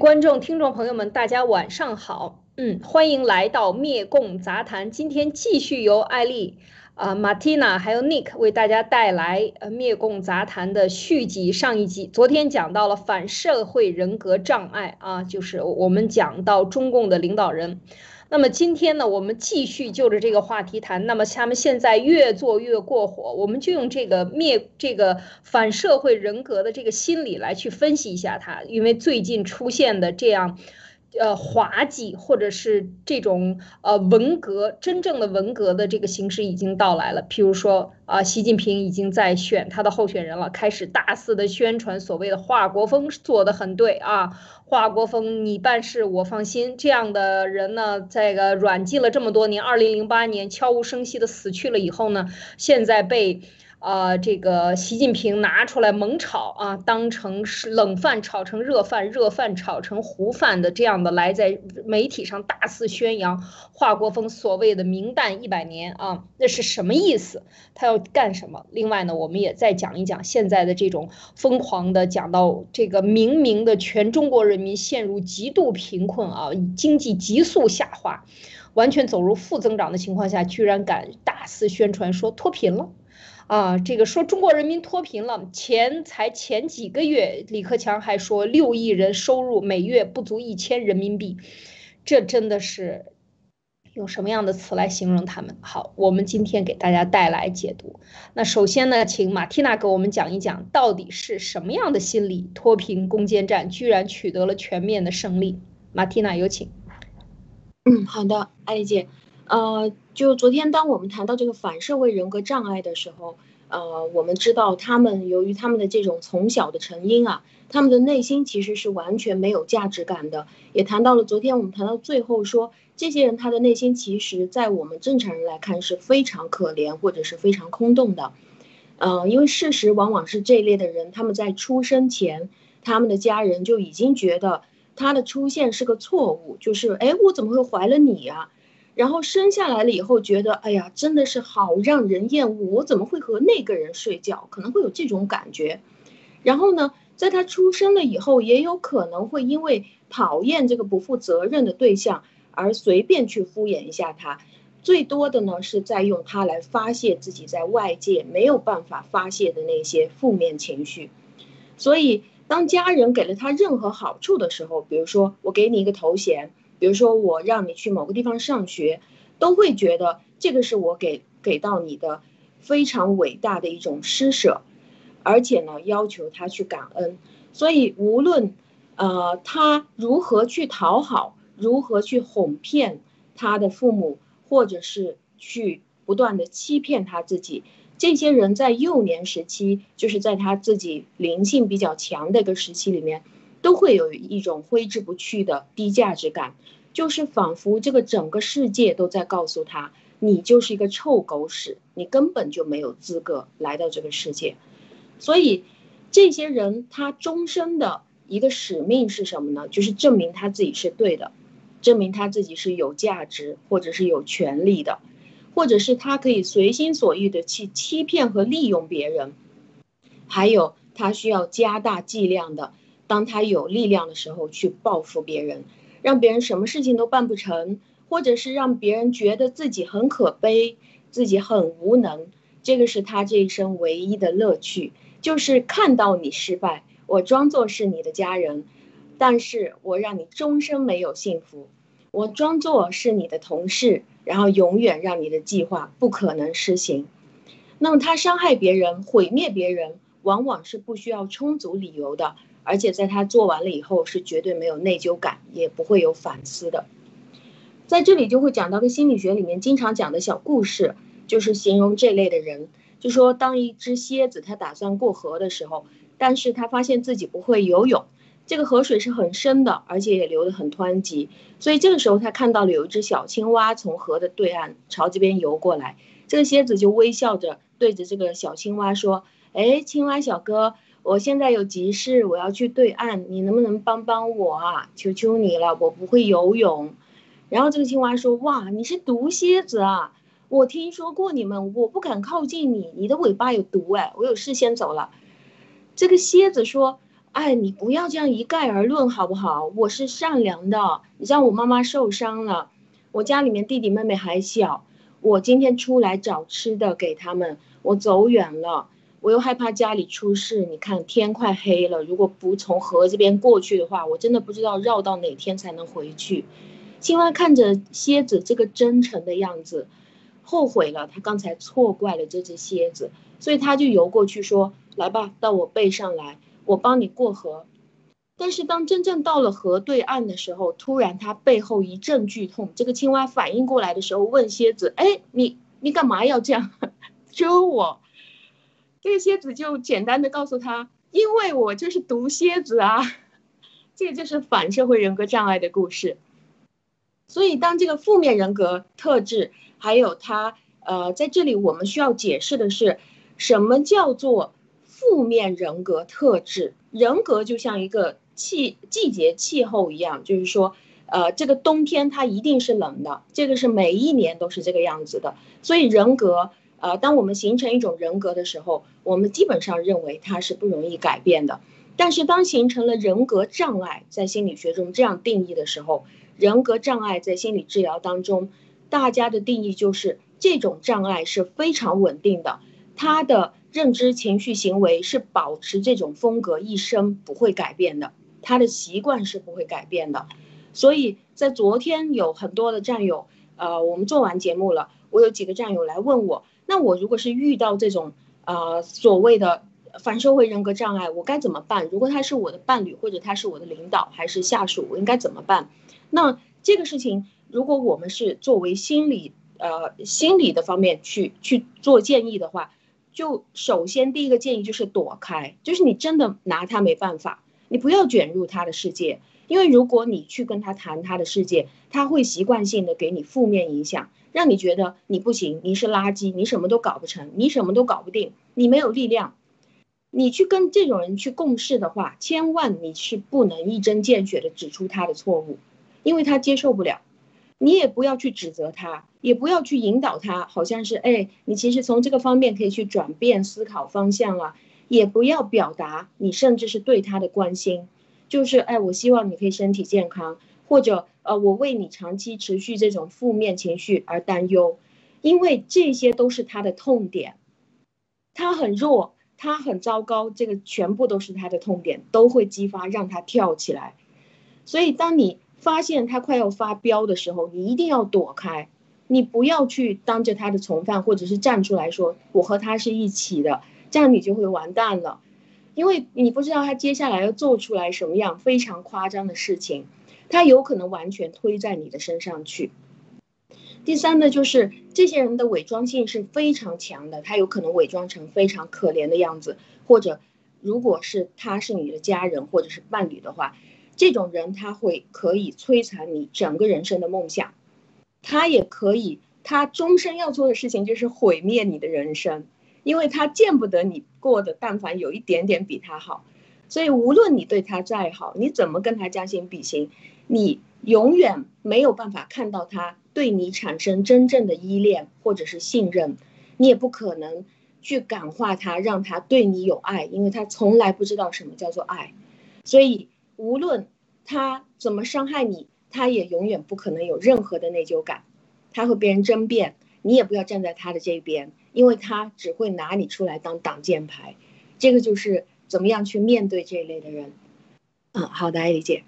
观众、听众朋友们，大家晚上好。嗯，欢迎来到灭共杂谈。今天继续由艾丽、啊马蒂娜还有 Nick 为大家带来呃灭共杂谈的续集。上一集，昨天讲到了反社会人格障碍啊，就是我们讲到中共的领导人。那么今天呢，我们继续就着这个话题谈。那么他们现在越做越过火，我们就用这个灭这个反社会人格的这个心理来去分析一下他，因为最近出现的这样。呃，滑稽或者是这种呃文革真正的文革的这个形式已经到来了。譬如说啊，习近平已经在选他的候选人了，开始大肆的宣传所谓的华国锋做的很对啊，华国锋你办事我放心。这样的人呢，在个软禁了这么多年，二零零八年悄无声息的死去了以后呢，现在被。啊，这个习近平拿出来猛炒啊，当成是冷饭炒成热饭，热饭炒成糊饭的这样的来在媒体上大肆宣扬华国锋所谓的明旦一百年啊，那是什么意思？他要干什么？另外呢，我们也再讲一讲现在的这种疯狂的讲到这个明明的全中国人民陷入极度贫困啊，经济急速下滑，完全走入负增长的情况下，居然敢大肆宣传说脱贫了。啊，这个说中国人民脱贫了，前才前几个月，李克强还说六亿人收入每月不足一千人民币，这真的是用什么样的词来形容他们？好，我们今天给大家带来解读。那首先呢，请马蒂娜给我们讲一讲，到底是什么样的心理，脱贫攻坚战居然取得了全面的胜利？马蒂娜有请。嗯，好的，艾丽姐。呃，就昨天，当我们谈到这个反社会人格障碍的时候，呃，我们知道他们由于他们的这种从小的成因啊，他们的内心其实是完全没有价值感的。也谈到了昨天我们谈到最后说，这些人他的内心其实，在我们正常人来看是非常可怜或者是非常空洞的。呃，因为事实往往是这一类的人，他们在出生前，他们的家人就已经觉得他的出现是个错误，就是哎，我怎么会怀了你啊？然后生下来了以后，觉得哎呀，真的是好让人厌恶，我怎么会和那个人睡觉？可能会有这种感觉。然后呢，在他出生了以后，也有可能会因为讨厌这个不负责任的对象而随便去敷衍一下他。最多的呢，是在用他来发泄自己在外界没有办法发泄的那些负面情绪。所以，当家人给了他任何好处的时候，比如说我给你一个头衔。比如说，我让你去某个地方上学，都会觉得这个是我给给到你的非常伟大的一种施舍，而且呢，要求他去感恩。所以，无论呃他如何去讨好，如何去哄骗他的父母，或者是去不断的欺骗他自己，这些人在幼年时期，就是在他自己灵性比较强的一个时期里面。都会有一种挥之不去的低价值感，就是仿佛这个整个世界都在告诉他，你就是一个臭狗屎，你根本就没有资格来到这个世界。所以，这些人他终身的一个使命是什么呢？就是证明他自己是对的，证明他自己是有价值或者是有权利的，或者是他可以随心所欲的去欺骗和利用别人，还有他需要加大剂量的。当他有力量的时候，去报复别人，让别人什么事情都办不成，或者是让别人觉得自己很可悲，自己很无能，这个是他这一生唯一的乐趣，就是看到你失败，我装作是你的家人，但是我让你终身没有幸福，我装作是你的同事，然后永远让你的计划不可能实行。那么他伤害别人、毁灭别人，往往是不需要充足理由的。而且在他做完了以后，是绝对没有内疚感，也不会有反思的。在这里就会讲到个心理学里面经常讲的小故事，就是形容这类的人，就说当一只蝎子它打算过河的时候，但是他发现自己不会游泳，这个河水是很深的，而且也流得很湍急，所以这个时候他看到了有一只小青蛙从河的对岸朝这边游过来，这个蝎子就微笑着对着这个小青蛙说：“哎，青蛙小哥。”我现在有急事，我要去对岸，你能不能帮帮我啊？求求你了，我不会游泳。然后这个青蛙说：“哇，你是毒蝎子啊！我听说过你们，我不敢靠近你，你的尾巴有毒哎，我有事先走了。”这个蝎子说：“哎，你不要这样一概而论好不好？我是善良的，你让我妈妈受伤了，我家里面弟弟妹妹还小，我今天出来找吃的给他们，我走远了，我又害怕家里出事。你看天快黑了，如果不从河这边过去的话，我真的不知道绕到哪天才能回去。青蛙看着蝎子这个真诚的样子，后悔了，他刚才错怪了这只蝎子，所以他就游过去说：“来吧，到我背上来。”我帮你过河，但是当真正到了河对岸的时候，突然他背后一阵剧痛。这个青蛙反应过来的时候，问蝎子：“哎，你你干嘛要这样 蛰我？”这个蝎子就简单的告诉他：“因为我就是毒蝎子啊。”这个就是反社会人格障碍的故事。所以，当这个负面人格特质，还有他呃，在这里我们需要解释的是，什么叫做？负面人格特质，人格就像一个气季节气候一样，就是说，呃，这个冬天它一定是冷的，这个是每一年都是这个样子的。所以人格，呃，当我们形成一种人格的时候，我们基本上认为它是不容易改变的。但是当形成了人格障碍，在心理学中这样定义的时候，人格障碍在心理治疗当中，大家的定义就是这种障碍是非常稳定的，他的。认知、情绪、行为是保持这种风格一生不会改变的，他的习惯是不会改变的。所以在昨天有很多的战友，呃，我们做完节目了，我有几个战友来问我，那我如果是遇到这种呃所谓的反社会人格障碍，我该怎么办？如果他是我的伴侣，或者他是我的领导还是下属，我应该怎么办？那这个事情，如果我们是作为心理呃心理的方面去去做建议的话。就首先第一个建议就是躲开，就是你真的拿他没办法，你不要卷入他的世界，因为如果你去跟他谈他的世界，他会习惯性的给你负面影响，让你觉得你不行，你是垃圾，你什么都搞不成，你什么都搞不定，你没有力量。你去跟这种人去共事的话，千万你是不能一针见血的指出他的错误，因为他接受不了。你也不要去指责他，也不要去引导他，好像是哎，你其实从这个方面可以去转变思考方向啊。也不要表达你甚至是对他的关心，就是哎，我希望你可以身体健康，或者呃，我为你长期持续这种负面情绪而担忧，因为这些都是他的痛点，他很弱，他很糟糕，这个全部都是他的痛点，都会激发让他跳起来。所以当你。发现他快要发飙的时候，你一定要躲开，你不要去当着他的从犯，或者是站出来说我和他是一起的，这样你就会完蛋了，因为你不知道他接下来要做出来什么样非常夸张的事情，他有可能完全推在你的身上去。第三呢，就是这些人的伪装性是非常强的，他有可能伪装成非常可怜的样子，或者如果是他是你的家人或者是伴侣的话。这种人他会可以摧残你整个人生的梦想，他也可以，他终身要做的事情就是毁灭你的人生，因为他见不得你过得但凡有一点点比他好，所以无论你对他再好，你怎么跟他将心比心，你永远没有办法看到他对你产生真正的依恋或者是信任，你也不可能去感化他，让他对你有爱，因为他从来不知道什么叫做爱，所以。无论他怎么伤害你，他也永远不可能有任何的内疚感。他和别人争辩，你也不要站在他的这边，因为他只会拿你出来当挡箭牌。这个就是怎么样去面对这一类的人。嗯，好的，艾丽姐。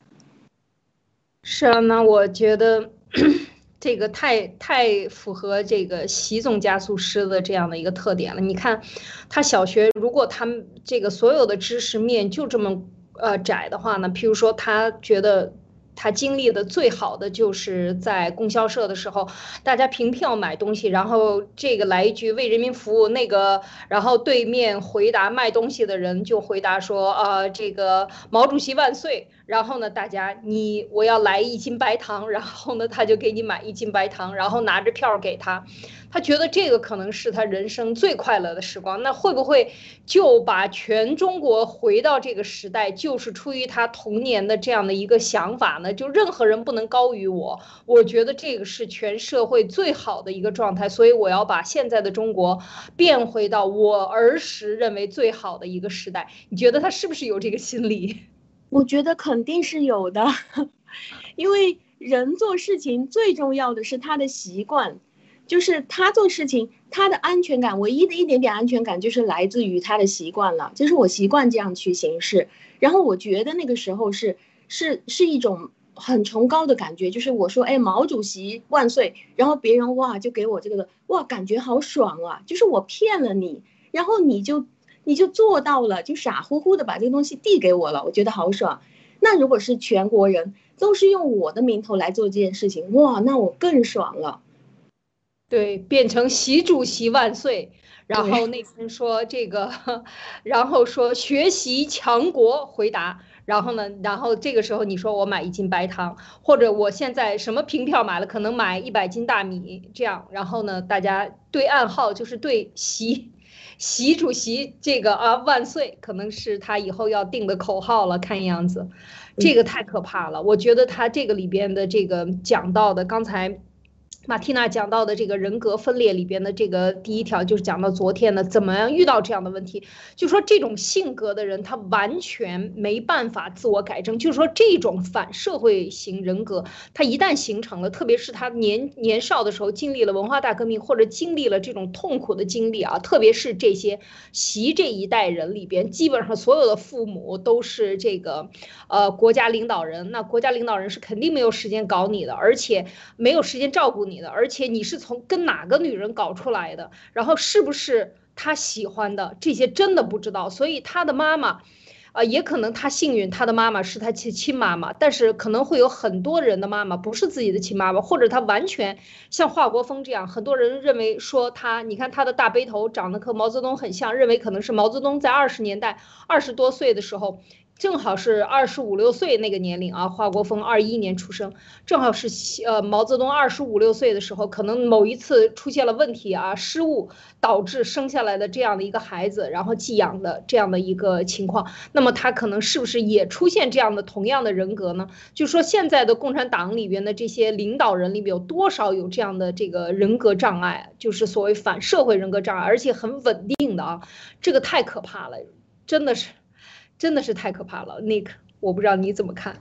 是啊，那我觉得 这个太太符合这个习总加速师的这样的一个特点了。你看，他小学如果他们这个所有的知识面就这么。呃，窄的话呢，譬如说，他觉得他经历的最好的就是在供销社的时候，大家凭票买东西，然后这个来一句为人民服务，那个，然后对面回答卖东西的人就回答说，呃，这个毛主席万岁。然后呢，大家你我要来一斤白糖，然后呢，他就给你买一斤白糖，然后拿着票给他，他觉得这个可能是他人生最快乐的时光。那会不会就把全中国回到这个时代，就是出于他童年的这样的一个想法呢？就任何人不能高于我，我觉得这个是全社会最好的一个状态，所以我要把现在的中国变回到我儿时认为最好的一个时代。你觉得他是不是有这个心理？我觉得肯定是有的，因为人做事情最重要的是他的习惯，就是他做事情他的安全感，唯一的一点点安全感就是来自于他的习惯了，就是我习惯这样去行事。然后我觉得那个时候是是是一种很崇高的感觉，就是我说哎毛主席万岁，然后别人哇就给我这个哇感觉好爽啊，就是我骗了你，然后你就。你就做到了，就傻乎乎的把这个东西递给我了，我觉得好爽。那如果是全国人都是用我的名头来做这件事情，哇，那我更爽了。对，变成习主席万岁，然后那天说这个，然后说学习强国回答，然后呢，然后这个时候你说我买一斤白糖，或者我现在什么凭票买了，可能买一百斤大米这样，然后呢，大家对暗号就是对习。习主席这个啊万岁，可能是他以后要定的口号了。看样子，这个太可怕了。我觉得他这个里边的这个讲到的，刚才。马蒂娜讲到的这个人格分裂里边的这个第一条，就是讲到昨天的怎么样遇到这样的问题，就说这种性格的人他完全没办法自我改正，就是说这种反社会型人格，他一旦形成了，特别是他年年少的时候经历了文化大革命或者经历了这种痛苦的经历啊，特别是这些习这一代人里边，基本上所有的父母都是这个呃国家领导人，那国家领导人是肯定没有时间搞你的，而且没有时间照顾你。你的，而且你是从跟哪个女人搞出来的，然后是不是他喜欢的，这些真的不知道。所以他的妈妈，啊，也可能他幸运，他的妈妈是他亲亲妈妈，但是可能会有很多人的妈妈不是自己的亲妈妈，或者他完全像华国锋这样，很多人认为说他，你看他的大背头长得和毛泽东很像，认为可能是毛泽东在二十年代二十多岁的时候。正好是二十五六岁那个年龄啊，华国锋二一年出生，正好是呃毛泽东二十五六岁的时候，可能某一次出现了问题啊，失误导致生下来的这样的一个孩子，然后寄养的这样的一个情况，那么他可能是不是也出现这样的同样的人格呢？就说现在的共产党里边的这些领导人里面有多少有这样的这个人格障碍，就是所谓反社会人格障碍，而且很稳定的啊，这个太可怕了，真的是。真的是太可怕了，Nick，我不知道你怎么看。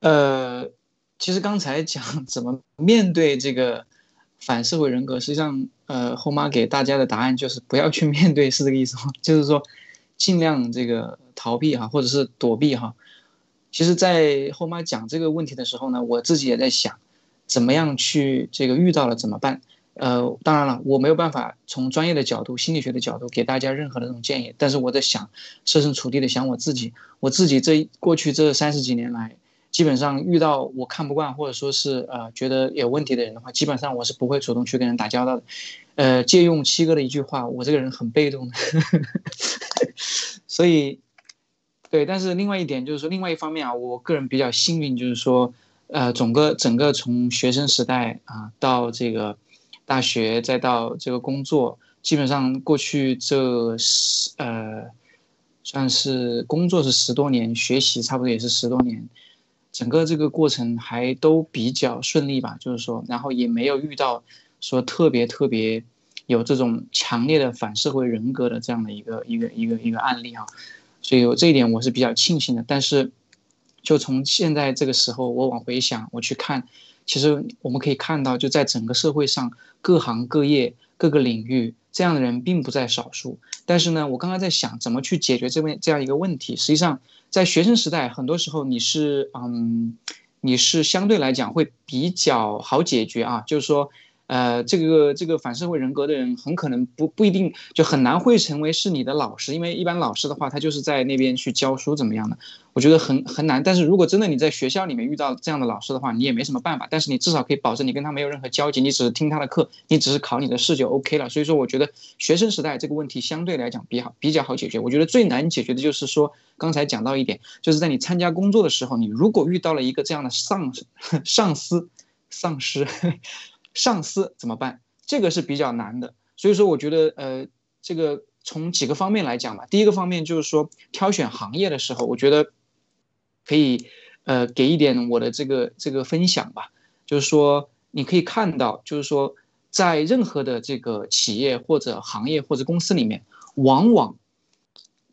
呃，其实刚才讲 怎么面对这个反社会人格，实际上，呃，后妈给大家的答案就是不要去面对，是这个意思吗？就是说，尽量这个逃避哈，或者是躲避哈。其实，在后妈讲这个问题的时候呢，我自己也在想，怎么样去这个遇到了怎么办。呃，当然了，我没有办法从专业的角度、心理学的角度给大家任何的这种建议。但是我在想，设身处地的想我自己，我自己这过去这三十几年来，基本上遇到我看不惯或者说是呃觉得有问题的人的话，基本上我是不会主动去跟人打交道的。呃，借用七哥的一句话，我这个人很被动的。所以，对，但是另外一点就是说，另外一方面啊，我个人比较幸运，就是说，呃，整个整个从学生时代啊到这个。大学再到这个工作，基本上过去这十呃，算是工作是十多年，学习差不多也是十多年，整个这个过程还都比较顺利吧。就是说，然后也没有遇到说特别特别有这种强烈的反社会人格的这样的一个一个一个一个案例啊，所以这一点我是比较庆幸的。但是，就从现在这个时候我往回想，我去看。其实我们可以看到，就在整个社会上，各行各业、各个领域，这样的人并不在少数。但是呢，我刚刚在想怎么去解决这边这样一个问题。实际上，在学生时代，很多时候你是嗯，你是相对来讲会比较好解决啊。就是说，呃，这个这个反社会人格的人很可能不不一定就很难会成为是你的老师，因为一般老师的话，他就是在那边去教书怎么样的，我觉得很很难。但是如果真的你在学校里面遇到这样的老师的话，你也没什么办法。但是你至少可以保证你跟他没有任何交集，你只是听他的课，你只是考你的试就 OK 了。所以说，我觉得学生时代这个问题相对来讲比好比较好解决。我觉得最难解决的就是说，刚才讲到一点，就是在你参加工作的时候，你如果遇到了一个这样的上 上司、上司、上司怎么办？这个是比较难的，所以说我觉得，呃，这个从几个方面来讲吧。第一个方面就是说，挑选行业的时候，我觉得可以，呃，给一点我的这个这个分享吧。就是说，你可以看到，就是说，在任何的这个企业或者行业或者公司里面，往往，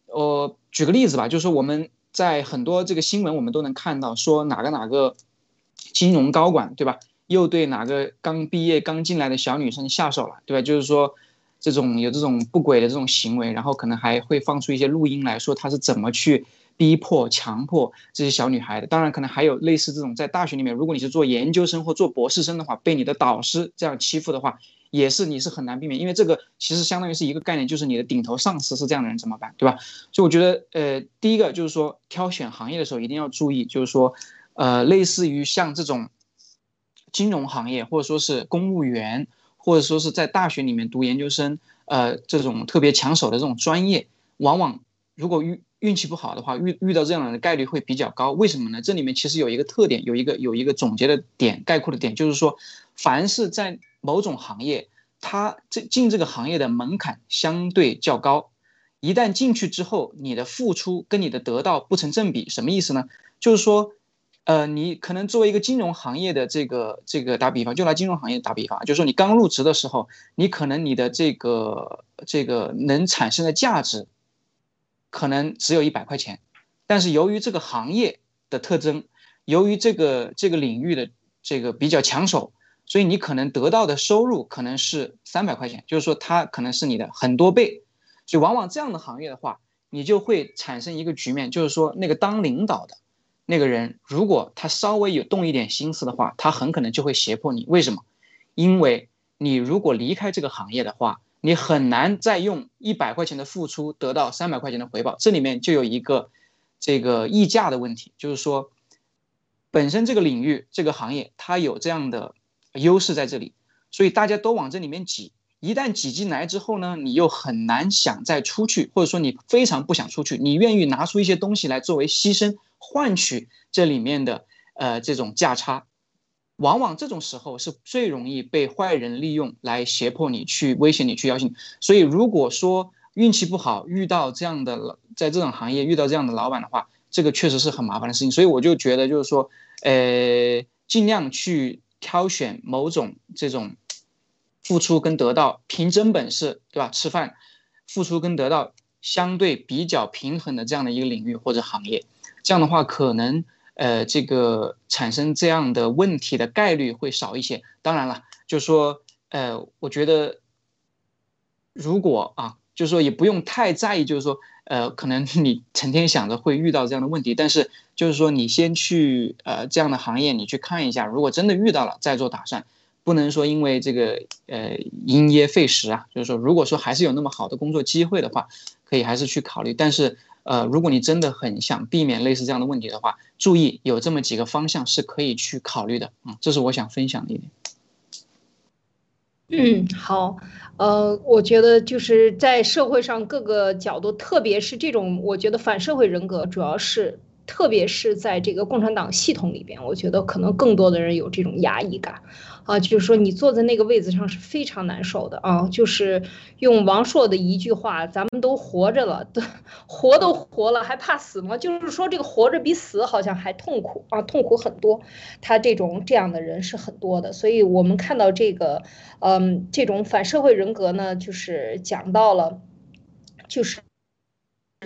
呃，举个例子吧，就是说我们在很多这个新闻我们都能看到，说哪个哪个金融高管，对吧？又对哪个刚毕业刚进来的小女生下手了，对吧？就是说，这种有这种不轨的这种行为，然后可能还会放出一些录音来说他是怎么去逼迫、强迫这些小女孩的。当然，可能还有类似这种在大学里面，如果你是做研究生或做博士生的话，被你的导师这样欺负的话，也是你是很难避免，因为这个其实相当于是一个概念，就是你的顶头上司是这样的人怎么办，对吧？所以我觉得，呃，第一个就是说挑选行业的时候一定要注意，就是说，呃，类似于像这种。金融行业，或者说是公务员，或者说是在大学里面读研究生，呃，这种特别抢手的这种专业，往往如果运运气不好的话，遇遇到这样的概率会比较高。为什么呢？这里面其实有一个特点，有一个有一个总结的点，概括的点，就是说，凡是在某种行业，它这进这个行业的门槛相对较高，一旦进去之后，你的付出跟你的得到不成正比。什么意思呢？就是说。呃，你可能作为一个金融行业的这个这个打比方，就拿金融行业打比方，就是说你刚入职的时候，你可能你的这个这个能产生的价值，可能只有一百块钱，但是由于这个行业的特征，由于这个这个领域的这个比较抢手，所以你可能得到的收入可能是三百块钱，就是说它可能是你的很多倍，所以往往这样的行业的话，你就会产生一个局面，就是说那个当领导的。那个人如果他稍微有动一点心思的话，他很可能就会胁迫你。为什么？因为你如果离开这个行业的话，你很难再用一百块钱的付出得到三百块钱的回报。这里面就有一个这个溢价的问题，就是说，本身这个领域这个行业它有这样的优势在这里，所以大家都往这里面挤。一旦挤进来之后呢，你又很难想再出去，或者说你非常不想出去，你愿意拿出一些东西来作为牺牲。换取这里面的呃这种价差，往往这种时候是最容易被坏人利用来胁迫你去威胁你去要求你。所以如果说运气不好遇到这样的在这种行业遇到这样的老板的话，这个确实是很麻烦的事情。所以我就觉得就是说，呃，尽量去挑选某种这种付出跟得到凭真本事，对吧？吃饭付出跟得到相对比较平衡的这样的一个领域或者行业。这样的话，可能呃，这个产生这样的问题的概率会少一些。当然了，就说，呃，我觉得，如果啊，就是说也不用太在意，就是说，呃，可能你成天想着会遇到这样的问题，但是就是说，你先去呃这样的行业，你去看一下，如果真的遇到了，再做打算，不能说因为这个呃因噎废食啊。就是说，如果说还是有那么好的工作机会的话，可以还是去考虑，但是。呃，如果你真的很想避免类似这样的问题的话，注意有这么几个方向是可以去考虑的啊，这是我想分享的一点。嗯，好，呃，我觉得就是在社会上各个角度，特别是这种，我觉得反社会人格主要是。特别是在这个共产党系统里边，我觉得可能更多的人有这种压抑感，啊，就是说你坐在那个位子上是非常难受的啊。就是用王朔的一句话：“咱们都活着了，都 活都活了，还怕死吗？”就是说这个活着比死好像还痛苦啊，痛苦很多。他这种这样的人是很多的，所以我们看到这个，嗯，这种反社会人格呢，就是讲到了，就是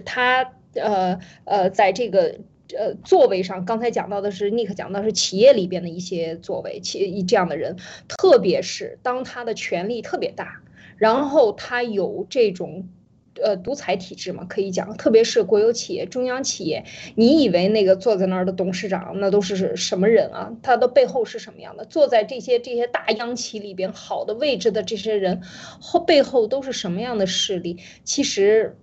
他。呃呃，在这个呃座位上，刚才讲到的是尼克讲到是企业里边的一些座位，企这样的人，特别是当他的权力特别大，然后他有这种呃独裁体制嘛，可以讲，特别是国有企业、中央企业，你以为那个坐在那儿的董事长那都是什么人啊？他的背后是什么样的？坐在这些这些大央企里边好的位置的这些人后背后都是什么样的势力？其实。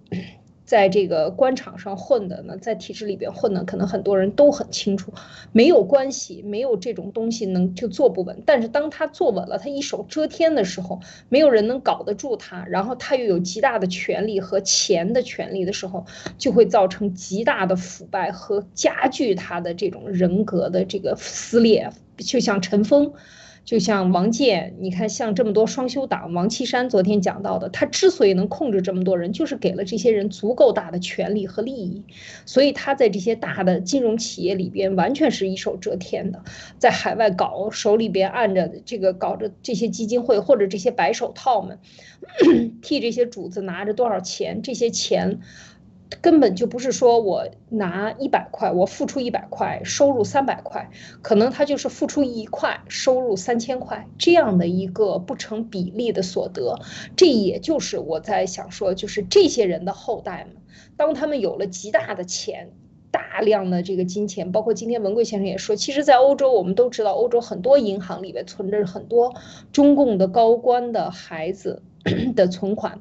在这个官场上混的呢，在体制里边混的，可能很多人都很清楚，没有关系，没有这种东西能就坐不稳。但是当他坐稳了，他一手遮天的时候，没有人能搞得住他。然后他又有极大的权力和钱的权利的时候，就会造成极大的腐败和加剧他的这种人格的这个撕裂，就像陈峰。就像王健，你看，像这么多双休党，王岐山昨天讲到的，他之所以能控制这么多人，就是给了这些人足够大的权利和利益，所以他在这些大的金融企业里边完全是一手遮天的，在海外搞，手里边按着这个搞着这些基金会或者这些白手套们，替这些主子拿着多少钱，这些钱。根本就不是说我拿一百块，我付出一百块，收入三百块，可能他就是付出一块，收入三千块这样的一个不成比例的所得。这也就是我在想说，就是这些人的后代们，当他们有了极大的钱，大量的这个金钱，包括今天文贵先生也说，其实，在欧洲我们都知道，欧洲很多银行里面存着很多中共的高官的孩子 的存款。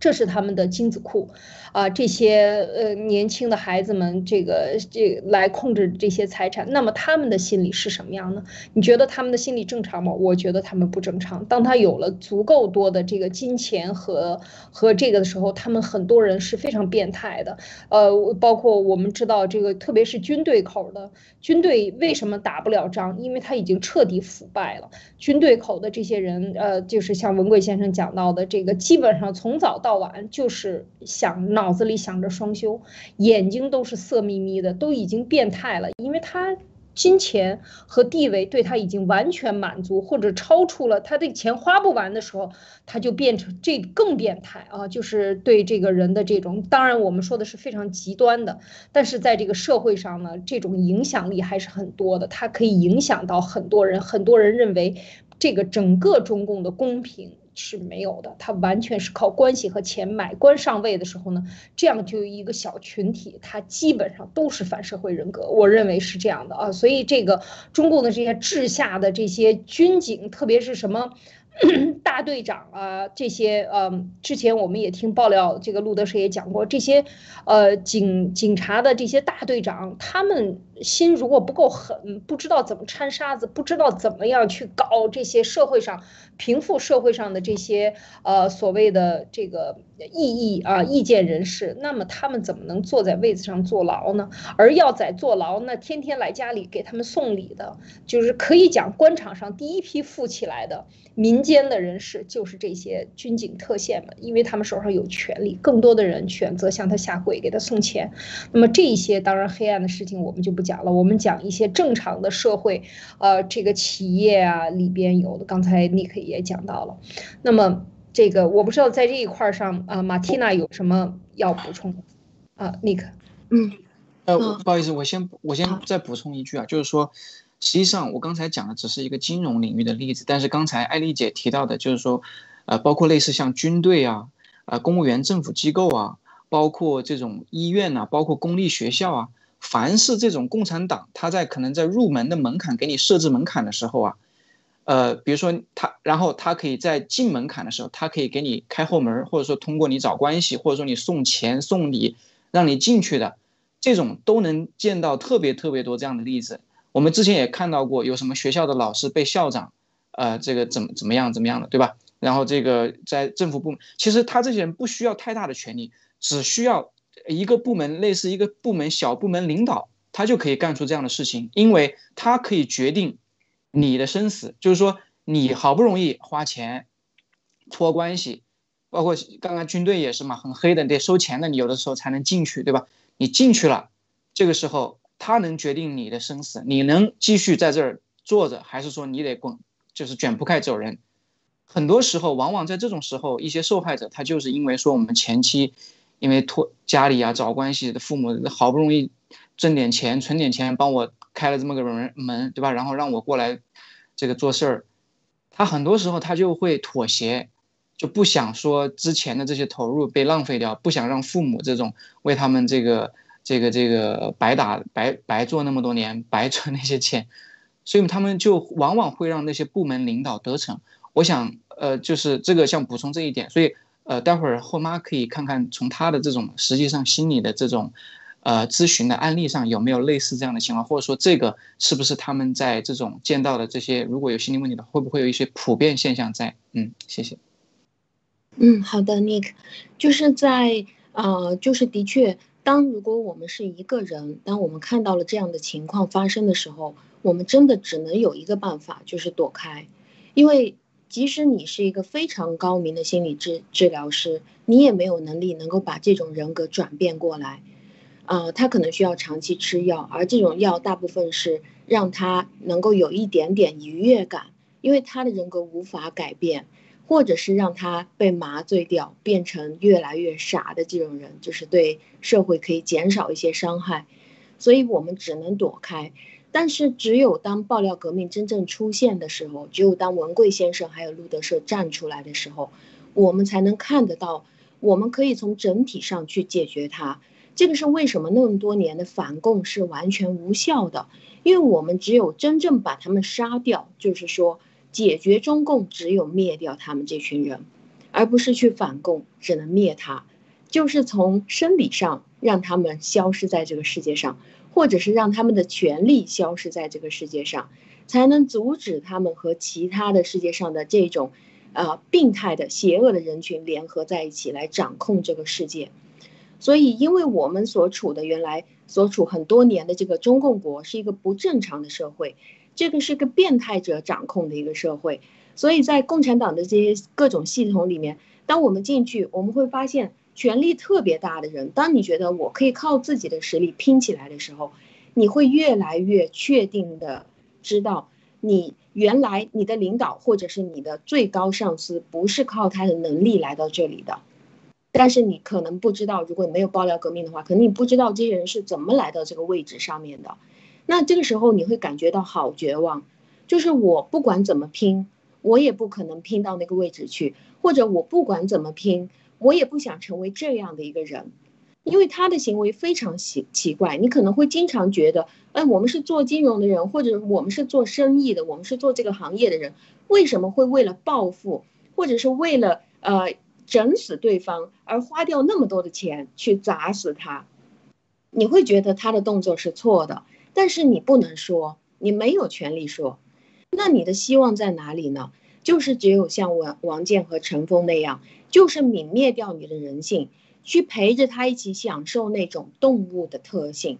这是他们的精子库，啊，这些呃年轻的孩子们，这个这来控制这些财产，那么他们的心理是什么样呢？你觉得他们的心理正常吗？我觉得他们不正常。当他有了足够多的这个金钱和和这个的时候，他们很多人是非常变态的。呃，包括我们知道这个，特别是军队口的军队为什么打不了仗？因为他已经彻底腐败了。军队口的这些人，呃，就是像文贵先生讲到的，这个基本上从早到到晚就是想脑子里想着双休，眼睛都是色眯眯的，都已经变态了。因为他金钱和地位对他已经完全满足，或者超出了他的钱花不完的时候，他就变成这更变态啊！就是对这个人的这种，当然我们说的是非常极端的，但是在这个社会上呢，这种影响力还是很多的，它可以影响到很多人。很多人认为这个整个中共的公平。是没有的，他完全是靠关系和钱买官上位的时候呢，这样就一个小群体，他基本上都是反社会人格，我认为是这样的啊，所以这个中共的这些治下的这些军警，特别是什么。大队长啊，这些呃，之前我们也听爆料，这个路德社也讲过，这些呃警警察的这些大队长，他们心如果不够狠，不知道怎么掺沙子，不知道怎么样去搞这些社会上平复社会上的这些呃所谓的这个异议啊意见人士，那么他们怎么能坐在位子上坐牢呢？而要在坐牢，那天天来家里给他们送礼的，就是可以讲官场上第一批富起来的民。间的人士就是这些军警特线们，因为他们手上有权力，更多的人选择向他下跪，给他送钱。那么这些当然黑暗的事情我们就不讲了，我们讲一些正常的社会，呃，这个企业啊里边有的。刚才尼克也讲到了。那么这个我不知道在这一块上啊，马蒂娜有什么要补充的啊？尼克，嗯，呃，不好意思，我先我先再补充一句啊，就是说。实际上，我刚才讲的只是一个金融领域的例子，但是刚才艾丽姐提到的，就是说，呃，包括类似像军队啊、啊公务员、政府机构啊，包括这种医院呐，包括公立学校啊，凡是这种共产党，他在可能在入门的门槛给你设置门槛的时候啊，呃，比如说他，然后他可以在进门槛的时候，他可以给你开后门，或者说通过你找关系，或者说你送钱送礼让你进去的，这种都能见到特别特别多这样的例子。我们之前也看到过，有什么学校的老师被校长，呃，这个怎么怎么样怎么样的，对吧？然后这个在政府部门，其实他这些人不需要太大的权利，只需要一个部门，类似一个部门小部门领导，他就可以干出这样的事情，因为他可以决定你的生死。就是说，你好不容易花钱托关系，包括刚刚军队也是嘛，很黑的，得收钱的，你有的时候才能进去，对吧？你进去了，这个时候。他能决定你的生死，你能继续在这儿坐着，还是说你得滚，就是卷铺盖走人？很多时候，往往在这种时候，一些受害者他就是因为说我们前期因为托家里啊找关系的父母好不容易挣点钱存点钱帮我开了这么个门门，对吧？然后让我过来这个做事儿，他很多时候他就会妥协，就不想说之前的这些投入被浪费掉，不想让父母这种为他们这个这个这个白打白白做那么多年，白存那些钱，所以他们就往往会让那些部门领导得逞。我想，呃，就是这个想补充这一点，所以呃，待会儿后妈可以看看从他的这种实际上心理的这种。呃，咨询的案例上有没有类似这样的情况，或者说这个是不是他们在这种见到的这些如果有心理问题的，会不会有一些普遍现象在？嗯，谢谢。嗯，好的，Nick，就是在呃，就是的确，当如果我们是一个人，当我们看到了这样的情况发生的时候，我们真的只能有一个办法，就是躲开，因为即使你是一个非常高明的心理治治疗师，你也没有能力能够把这种人格转变过来。啊，他可能需要长期吃药，而这种药大部分是让他能够有一点点愉悦感，因为他的人格无法改变，或者是让他被麻醉掉，变成越来越傻的这种人，就是对社会可以减少一些伤害，所以我们只能躲开。但是只有当爆料革命真正出现的时候，只有当文贵先生还有路德社站出来的时候，我们才能看得到，我们可以从整体上去解决它。这个是为什么那么多年的反共是完全无效的？因为我们只有真正把他们杀掉，就是说解决中共，只有灭掉他们这群人，而不是去反共，只能灭他，就是从生理上让他们消失在这个世界上，或者是让他们的权利消失在这个世界上，才能阻止他们和其他的世界上的这种，呃，病态的、邪恶的人群联合在一起来掌控这个世界。所以，因为我们所处的原来所处很多年的这个中共国是一个不正常的社会，这个是个变态者掌控的一个社会，所以在共产党的这些各种系统里面，当我们进去，我们会发现权力特别大的人，当你觉得我可以靠自己的实力拼起来的时候，你会越来越确定的知道，你原来你的领导或者是你的最高上司不是靠他的能力来到这里的。但是你可能不知道，如果你没有爆料革命的话，可能你不知道这些人是怎么来到这个位置上面的。那这个时候你会感觉到好绝望，就是我不管怎么拼，我也不可能拼到那个位置去，或者我不管怎么拼，我也不想成为这样的一个人，因为他的行为非常奇奇怪。你可能会经常觉得，哎，我们是做金融的人，或者我们是做生意的，我们是做这个行业的人，为什么会为了暴富，或者是为了呃？整死对方，而花掉那么多的钱去砸死他，你会觉得他的动作是错的，但是你不能说，你没有权利说。那你的希望在哪里呢？就是只有像王王健和陈峰那样，就是泯灭掉你的人性，去陪着他一起享受那种动物的特性，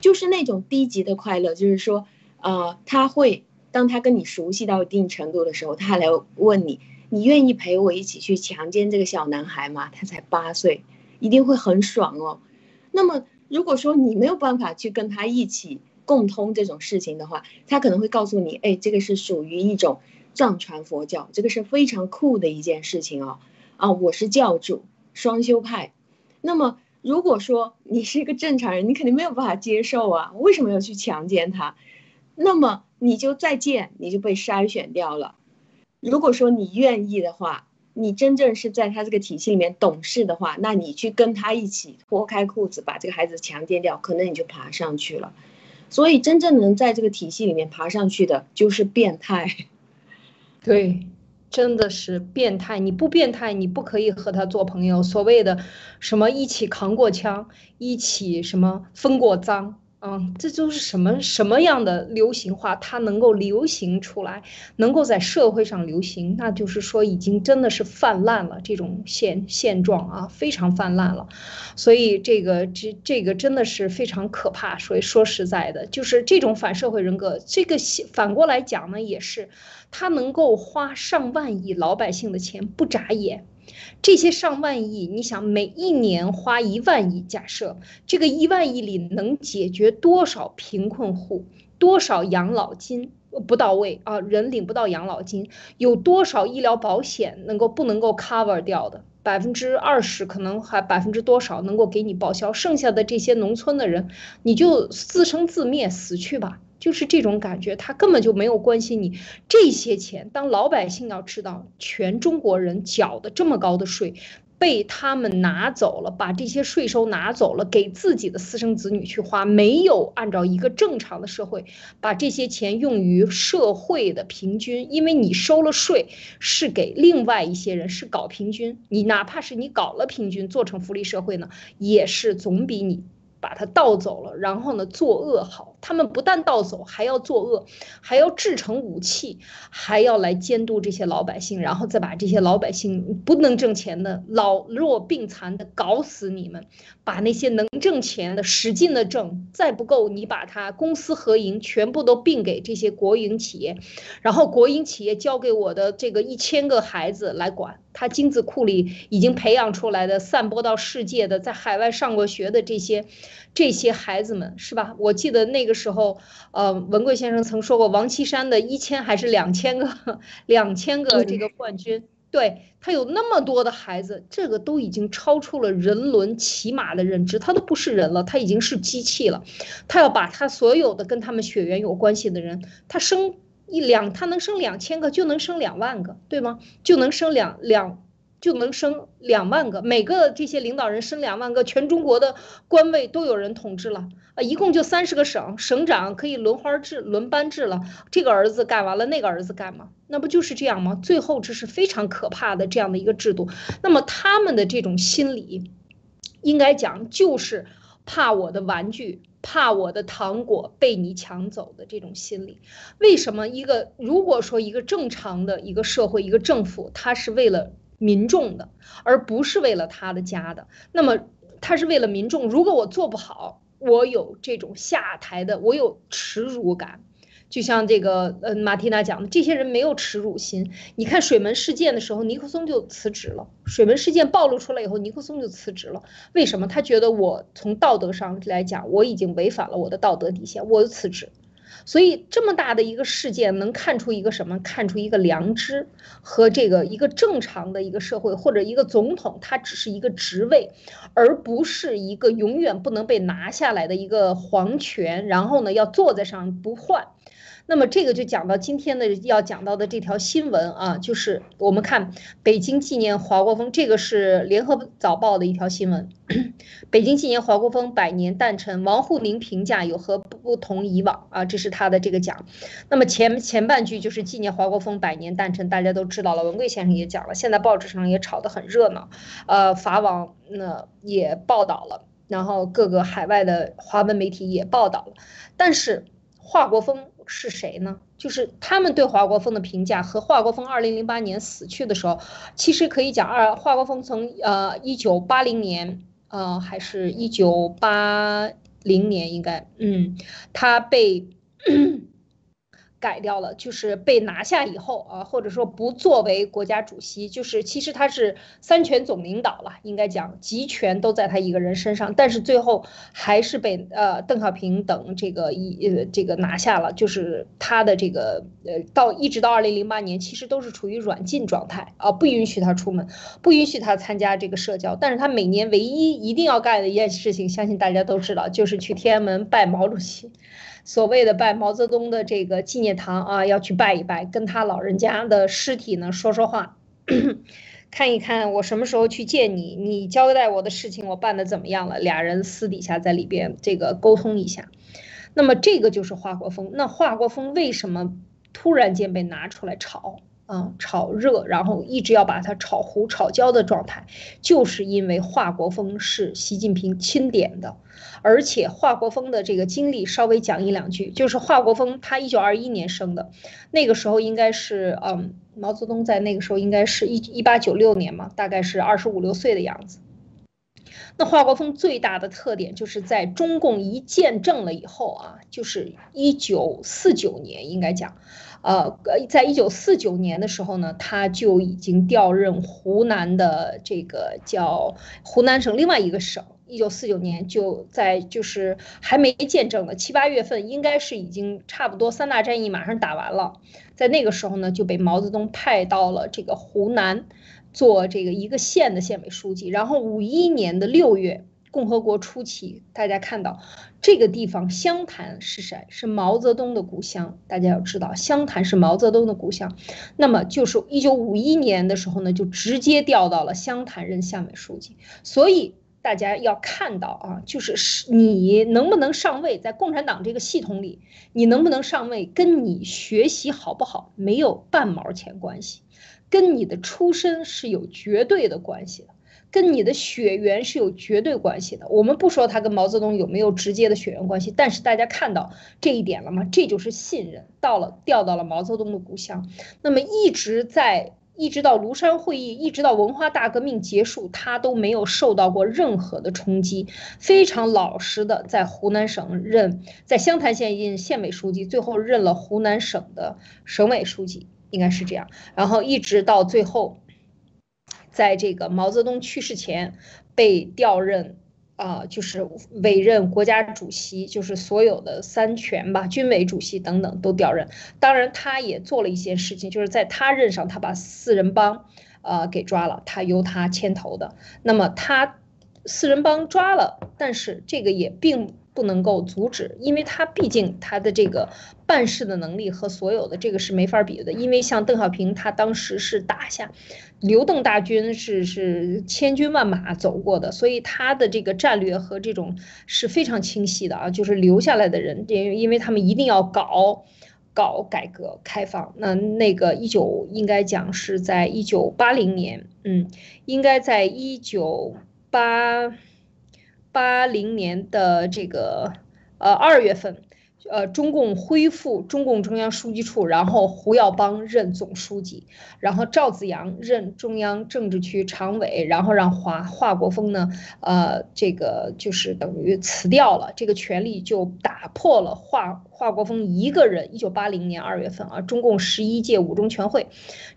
就是那种低级的快乐。就是说，呃，他会当他跟你熟悉到一定程度的时候，他来问你。你愿意陪我一起去强奸这个小男孩吗？他才八岁，一定会很爽哦。那么，如果说你没有办法去跟他一起共通这种事情的话，他可能会告诉你：哎，这个是属于一种藏传佛教，这个是非常酷的一件事情哦。啊，我是教主，双修派。那么，如果说你是一个正常人，你肯定没有办法接受啊。为什么要去强奸他？那么你就再见，你就被筛选掉了。如果说你愿意的话，你真正是在他这个体系里面懂事的话，那你去跟他一起脱开裤子把这个孩子强奸掉，可能你就爬上去了。所以真正能在这个体系里面爬上去的，就是变态。对，真的是变态。你不变态，你不可以和他做朋友。所谓的什么一起扛过枪，一起什么分过赃。嗯，这就是什么什么样的流行话，它能够流行出来，能够在社会上流行，那就是说已经真的是泛滥了这种现现状啊，非常泛滥了。所以这个这这个真的是非常可怕。所以说实在的，就是这种反社会人格，这个反过来讲呢，也是他能够花上万亿老百姓的钱不眨眼。这些上万亿，你想每一年花一万亿，假设这个一万亿里能解决多少贫困户，多少养老金不到位啊，人领不到养老金，有多少医疗保险能够不能够 cover 掉的？百分之二十可能还百分之多少能够给你报销？剩下的这些农村的人，你就自生自灭死去吧，就是这种感觉，他根本就没有关心你这些钱。当老百姓要知道，全中国人缴的这么高的税。被他们拿走了，把这些税收拿走了，给自己的私生子女去花，没有按照一个正常的社会把这些钱用于社会的平均，因为你收了税是给另外一些人，是搞平均，你哪怕是你搞了平均，做成福利社会呢，也是总比你。把它盗走了，然后呢，作恶好。他们不但盗走，还要作恶，还要制成武器，还要来监督这些老百姓，然后再把这些老百姓不能挣钱的、老弱病残的搞死你们，把那些能挣钱的使劲的挣，再不够你把它公私合营全部都并给这些国营企业，然后国营企业交给我的这个一千个孩子来管。他精子库里已经培养出来的、散播到世界的、在海外上过学的这些这些孩子们，是吧？我记得那个时候，呃，文贵先生曾说过，王岐山的一千还是两千个、两千个这个冠军，对他有那么多的孩子，这个都已经超出了人伦起码的认知，他都不是人了，他已经是机器了。他要把他所有的跟他们血缘有关系的人，他生。一两，他能生两千个，就能生两万个，对吗？就能生两两，就能生两万个。每个这些领导人生两万个，全中国的官位都有人统治了啊！一共就三十个省，省长可以轮花制、轮班制了。这个儿子干完了，那个儿子干吗？那不就是这样吗？最后这是非常可怕的这样的一个制度。那么他们的这种心理，应该讲就是怕我的玩具。怕我的糖果被你抢走的这种心理，为什么一个如果说一个正常的一个社会一个政府，它是为了民众的，而不是为了他的家的，那么他是为了民众。如果我做不好，我有这种下台的，我有耻辱感。就像这个，呃，马蒂娜讲的，这些人没有耻辱心。你看水门事件的时候，尼克松就辞职了。水门事件暴露出来以后，尼克松就辞职了。为什么？他觉得我从道德上来讲，我已经违反了我的道德底线，我就辞职。所以这么大的一个事件，能看出一个什么？看出一个良知和这个一个正常的一个社会，或者一个总统，他只是一个职位，而不是一个永远不能被拿下来的一个皇权。然后呢，要坐在上不换。那么这个就讲到今天的要讲到的这条新闻啊，就是我们看北京纪念华国锋，这个是联合早报的一条新闻。北京纪念华国锋百年诞辰，王沪宁评价有何不同以往啊？这是他的这个讲。那么前前半句就是纪念华国锋百年诞辰，大家都知道了，文贵先生也讲了，现在报纸上也炒得很热闹，呃，法网那也报道了，然后各个海外的华文媒体也报道了，但是华国锋。是谁呢？就是他们对华国锋的评价和华国锋二零零八年死去的时候，其实可以讲二华国锋从呃一九八零年呃还是一九八零年应该嗯他被。改掉了，就是被拿下以后啊，或者说不作为国家主席，就是其实他是三权总领导了，应该讲集权都在他一个人身上，但是最后还是被呃邓小平等这个一呃这个拿下了，就是他的这个呃到一直到二零零八年，其实都是处于软禁状态啊，不允许他出门，不允许他参加这个社交，但是他每年唯一一定要干的一件事情，相信大家都知道，就是去天安门拜毛主席。所谓的拜毛泽东的这个纪念堂啊，要去拜一拜，跟他老人家的尸体呢说说话，看一看我什么时候去见你，你交代我的事情我办的怎么样了？俩人私底下在里边这个沟通一下。那么这个就是华国锋。那华国锋为什么突然间被拿出来炒？啊，炒热，然后一直要把它炒糊、炒焦的状态，就是因为华国锋是习近平钦点的，而且华国锋的这个经历稍微讲一两句，就是华国锋他一九二一年生的，那个时候应该是，嗯，毛泽东在那个时候应该是一一八九六年嘛，大概是二十五六岁的样子。那华国锋最大的特点就是在中共一建政了以后啊，就是一九四九年应该讲。呃呃，在一九四九年的时候呢，他就已经调任湖南的这个叫湖南省另外一个省。一九四九年就在就是还没见证呢，七八月份应该是已经差不多三大战役马上打完了，在那个时候呢就被毛泽东派到了这个湖南做这个一个县的县委书记。然后五一年的六月共和国初期，大家看到这个地方湘潭是谁？是毛泽东的故乡。大家要知道，湘潭是毛泽东的故乡。那么就是一九五一年的时候呢，就直接调到了湘潭任县委书记。所以大家要看到啊，就是是你能不能上位，在共产党这个系统里，你能不能上位，跟你学习好不好没有半毛钱关系，跟你的出身是有绝对的关系的。跟你的血缘是有绝对关系的。我们不说他跟毛泽东有没有直接的血缘关系，但是大家看到这一点了吗？这就是信任到了，调到了毛泽东的故乡。那么一直在，一直到庐山会议，一直到文化大革命结束，他都没有受到过任何的冲击，非常老实的在湖南省任，在湘潭县任县委书记，最后任了湖南省的省委书记，应该是这样。然后一直到最后。在这个毛泽东去世前，被调任啊，就是委任国家主席，就是所有的三权吧，军委主席等等都调任。当然，他也做了一些事情，就是在他任上，他把四人帮，呃，给抓了，他由他牵头的。那么他四人帮抓了，但是这个也并。不能够阻止，因为他毕竟他的这个办事的能力和所有的这个是没法比的。因为像邓小平，他当时是打下刘邓大军，是是千军万马走过的，所以他的这个战略和这种是非常清晰的啊。就是留下来的人，因因为他们一定要搞搞改革开放。那那个一九应该讲是在一九八零年，嗯，应该在一九八。八零年的这个呃二月份，呃中共恢复中共中央书记处，然后胡耀邦任总书记，然后赵子阳任中央政治局常委，然后让华华国锋呢，呃这个就是等于辞掉了这个权力，就打破了华华国锋一个人。一九八零年二月份啊，中共十一届五中全会，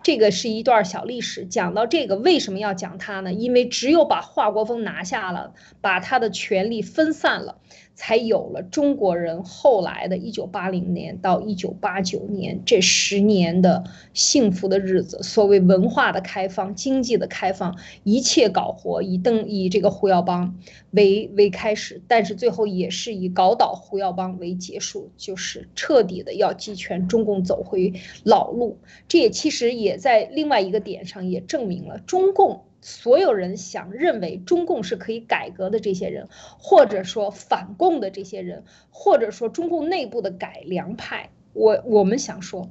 这个是一段小历史。讲到这个，为什么要讲他呢？因为只有把华国锋拿下了，把他的权力分散了，才有了中国人后来的一九八零年到一九八九年这十年的幸福的日子。所谓文化的开放、经济的开放，一切搞活，以邓以这个胡耀邦为为开始，但是最后也是以搞倒胡耀邦为结束。就是彻底的要集权，中共走回老路。这也其实也在另外一个点上也证明了，中共所有人想认为中共是可以改革的这些人，或者说反共的这些人，或者说中共内部的改良派，我我们想说，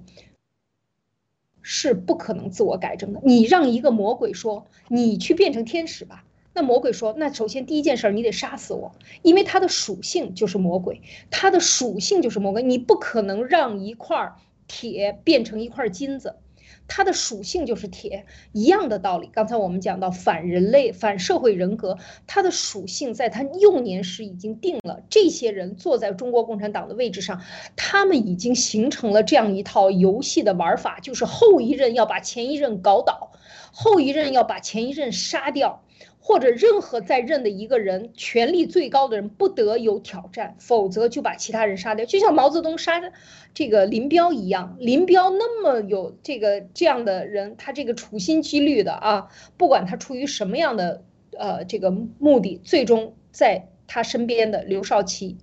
是不可能自我改正的。你让一个魔鬼说你去变成天使吧。那魔鬼说：“那首先第一件事，你得杀死我，因为它的属性就是魔鬼，它的属性就是魔鬼。你不可能让一块铁变成一块金子，它的属性就是铁，一样的道理。刚才我们讲到反人类、反社会人格，它的属性在它幼年时已经定了。这些人坐在中国共产党的位置上，他们已经形成了这样一套游戏的玩法，就是后一任要把前一任搞倒，后一任要把前一任杀掉。”或者任何在任的一个人，权力最高的人不得有挑战，否则就把其他人杀掉。就像毛泽东杀这个林彪一样，林彪那么有这个这样的人，他这个处心积虑的啊，不管他出于什么样的呃这个目的，最终在他身边的刘少奇。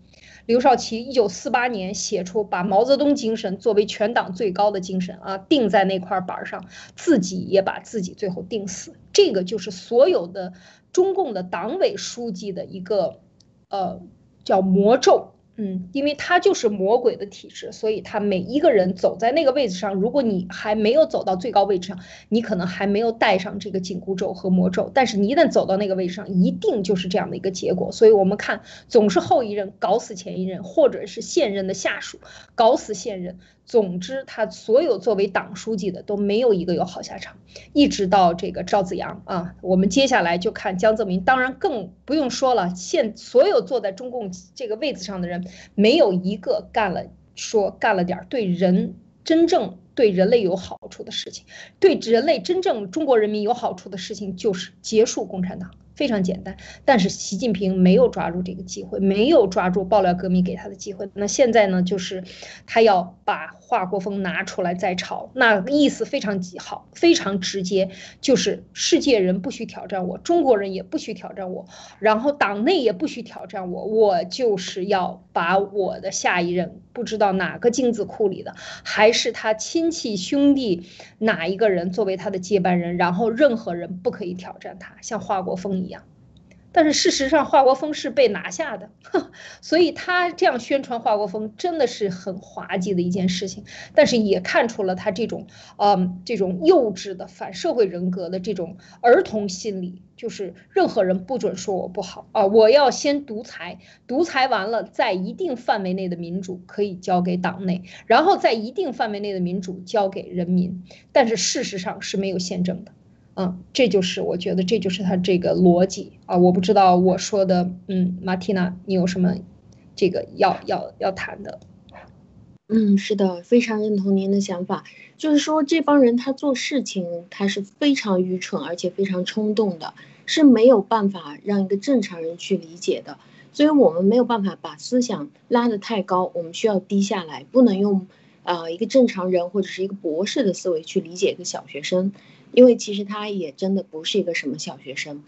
刘少奇一九四八年写出把毛泽东精神作为全党最高的精神啊，钉在那块板上，自己也把自己最后钉死。这个就是所有的中共的党委书记的一个，呃，叫魔咒。嗯，因为他就是魔鬼的体制，所以他每一个人走在那个位置上，如果你还没有走到最高位置上，你可能还没有带上这个紧箍咒和魔咒。但是你一旦走到那个位置上，一定就是这样的一个结果。所以我们看，总是后一任搞死前一任，或者是现任的下属搞死现任。总之，他所有作为党书记的都没有一个有好下场，一直到这个赵子阳啊，我们接下来就看江泽民，当然更不用说了。现所有坐在中共这个位子上的人，没有一个干了说干了点对人真正对人类有好处的事情，对人类真正中国人民有好处的事情，就是结束共产党。非常简单，但是习近平没有抓住这个机会，没有抓住爆料革命给他的机会。那现在呢，就是他要把华国锋拿出来再炒，那意思非常极好，非常直接，就是世界人不许挑战我，中国人也不许挑战我，然后党内也不许挑战我，我就是要把我的下一任，不知道哪个精子库里的，还是他亲戚兄弟哪一个人作为他的接班人，然后任何人不可以挑战他，像华国锋一样。但是事实上，华国锋是被拿下的，所以他这样宣传华国锋真的是很滑稽的一件事情。但是也看出了他这种，嗯，这种幼稚的反社会人格的这种儿童心理，就是任何人不准说我不好啊，我要先独裁，独裁完了，在一定范围内的民主可以交给党内，然后在一定范围内的民主交给人民。但是事实上是没有宪政的。嗯，这就是我觉得这就是他这个逻辑啊！我不知道我说的，嗯，马蒂娜，你有什么这个要要要谈的？嗯，是的，非常认同您的想法，就是说这帮人他做事情他是非常愚蠢而且非常冲动的，是没有办法让一个正常人去理解的，所以我们没有办法把思想拉得太高，我们需要低下来，不能用啊一个正常人或者是一个博士的思维去理解一个小学生。因为其实他也真的不是一个什么小学生，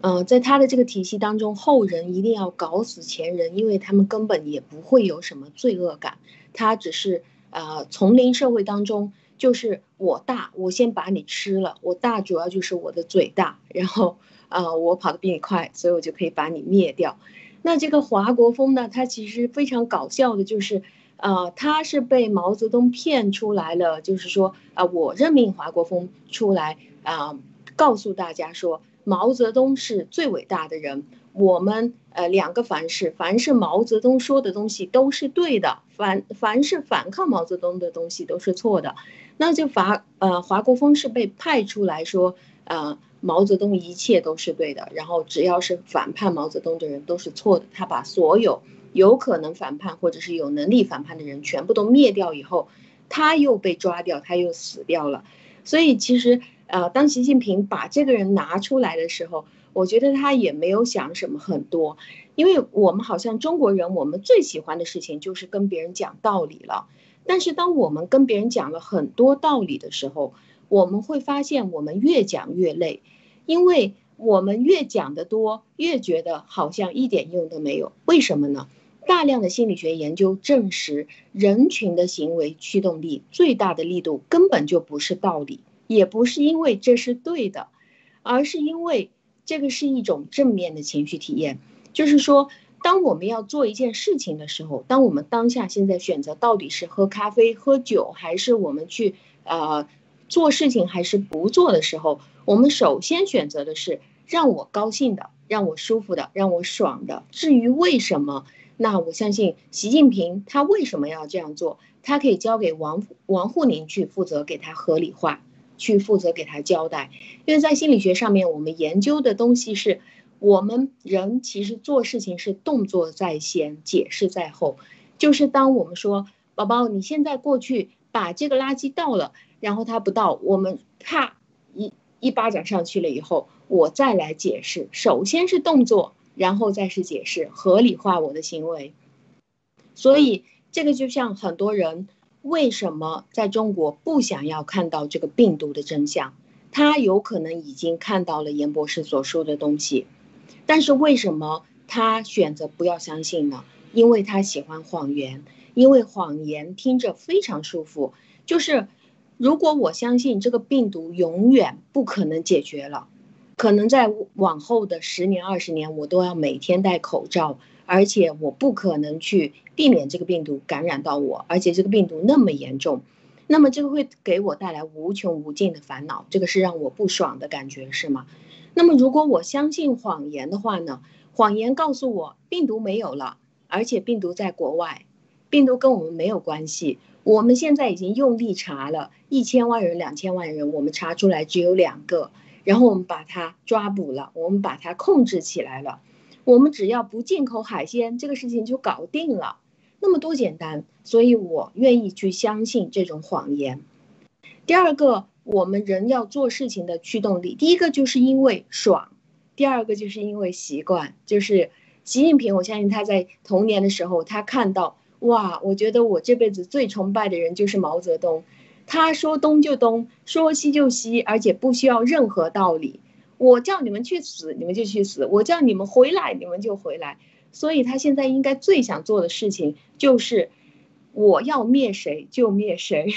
嗯，在他的这个体系当中，后人一定要搞死前人，因为他们根本也不会有什么罪恶感，他只是呃丛林社会当中，就是我大，我先把你吃了，我大主要就是我的嘴大，然后呃我跑得比你快，所以我就可以把你灭掉。那这个华国锋呢，他其实非常搞笑的，就是。呃，他是被毛泽东骗出来了，就是说，啊，我任命华国锋出来，啊，告诉大家说，毛泽东是最伟大的人。我们呃两个凡是，凡是毛泽东说的东西都是对的，凡凡是反抗毛泽东的东西都是错的。那就华呃华国锋是被派出来说，呃毛泽东一切都是对的，然后只要是反叛毛泽东的人都是错的。他把所有。有可能反叛或者是有能力反叛的人全部都灭掉以后，他又被抓掉，他又死掉了。所以其实，呃，当习近平把这个人拿出来的时候，我觉得他也没有想什么很多，因为我们好像中国人，我们最喜欢的事情就是跟别人讲道理了。但是当我们跟别人讲了很多道理的时候，我们会发现我们越讲越累，因为我们越讲的多，越觉得好像一点用都没有。为什么呢？大量的心理学研究证实，人群的行为驱动力最大的力度根本就不是道理，也不是因为这是对的，而是因为这个是一种正面的情绪体验。就是说，当我们要做一件事情的时候，当我们当下现在选择到底是喝咖啡、喝酒，还是我们去呃做事情，还是不做的时候，我们首先选择的是让我高兴的、让我舒服的、让我爽的。至于为什么？那我相信习近平他为什么要这样做？他可以交给王王沪宁去负责给他合理化，去负责给他交代。因为在心理学上面，我们研究的东西是，我们人其实做事情是动作在先，解释在后。就是当我们说宝宝，你现在过去把这个垃圾倒了，然后他不倒，我们啪一一巴掌上去了以后，我再来解释。首先是动作。然后再是解释合理化我的行为，所以这个就像很多人为什么在中国不想要看到这个病毒的真相，他有可能已经看到了严博士所说的东西，但是为什么他选择不要相信呢？因为他喜欢谎言，因为谎言听着非常舒服。就是如果我相信这个病毒永远不可能解决了。可能在往后的十年、二十年，我都要每天戴口罩，而且我不可能去避免这个病毒感染到我，而且这个病毒那么严重，那么这个会给我带来无穷无尽的烦恼，这个是让我不爽的感觉，是吗？那么如果我相信谎言的话呢？谎言告诉我病毒没有了，而且病毒在国外，病毒跟我们没有关系。我们现在已经用力查了一千万人、两千万人，我们查出来只有两个。然后我们把它抓捕了，我们把它控制起来了，我们只要不进口海鲜，这个事情就搞定了，那么多简单，所以我愿意去相信这种谎言。第二个，我们人要做事情的驱动力，第一个就是因为爽，第二个就是因为习惯。就是习近平，我相信他在童年的时候，他看到哇，我觉得我这辈子最崇拜的人就是毛泽东，他说东就东，说西就西，而且不需要任何道理。我叫你们去死，你们就去死；我叫你们回来，你们就回来。所以他现在应该最想做的事情就是，我要灭谁就灭谁。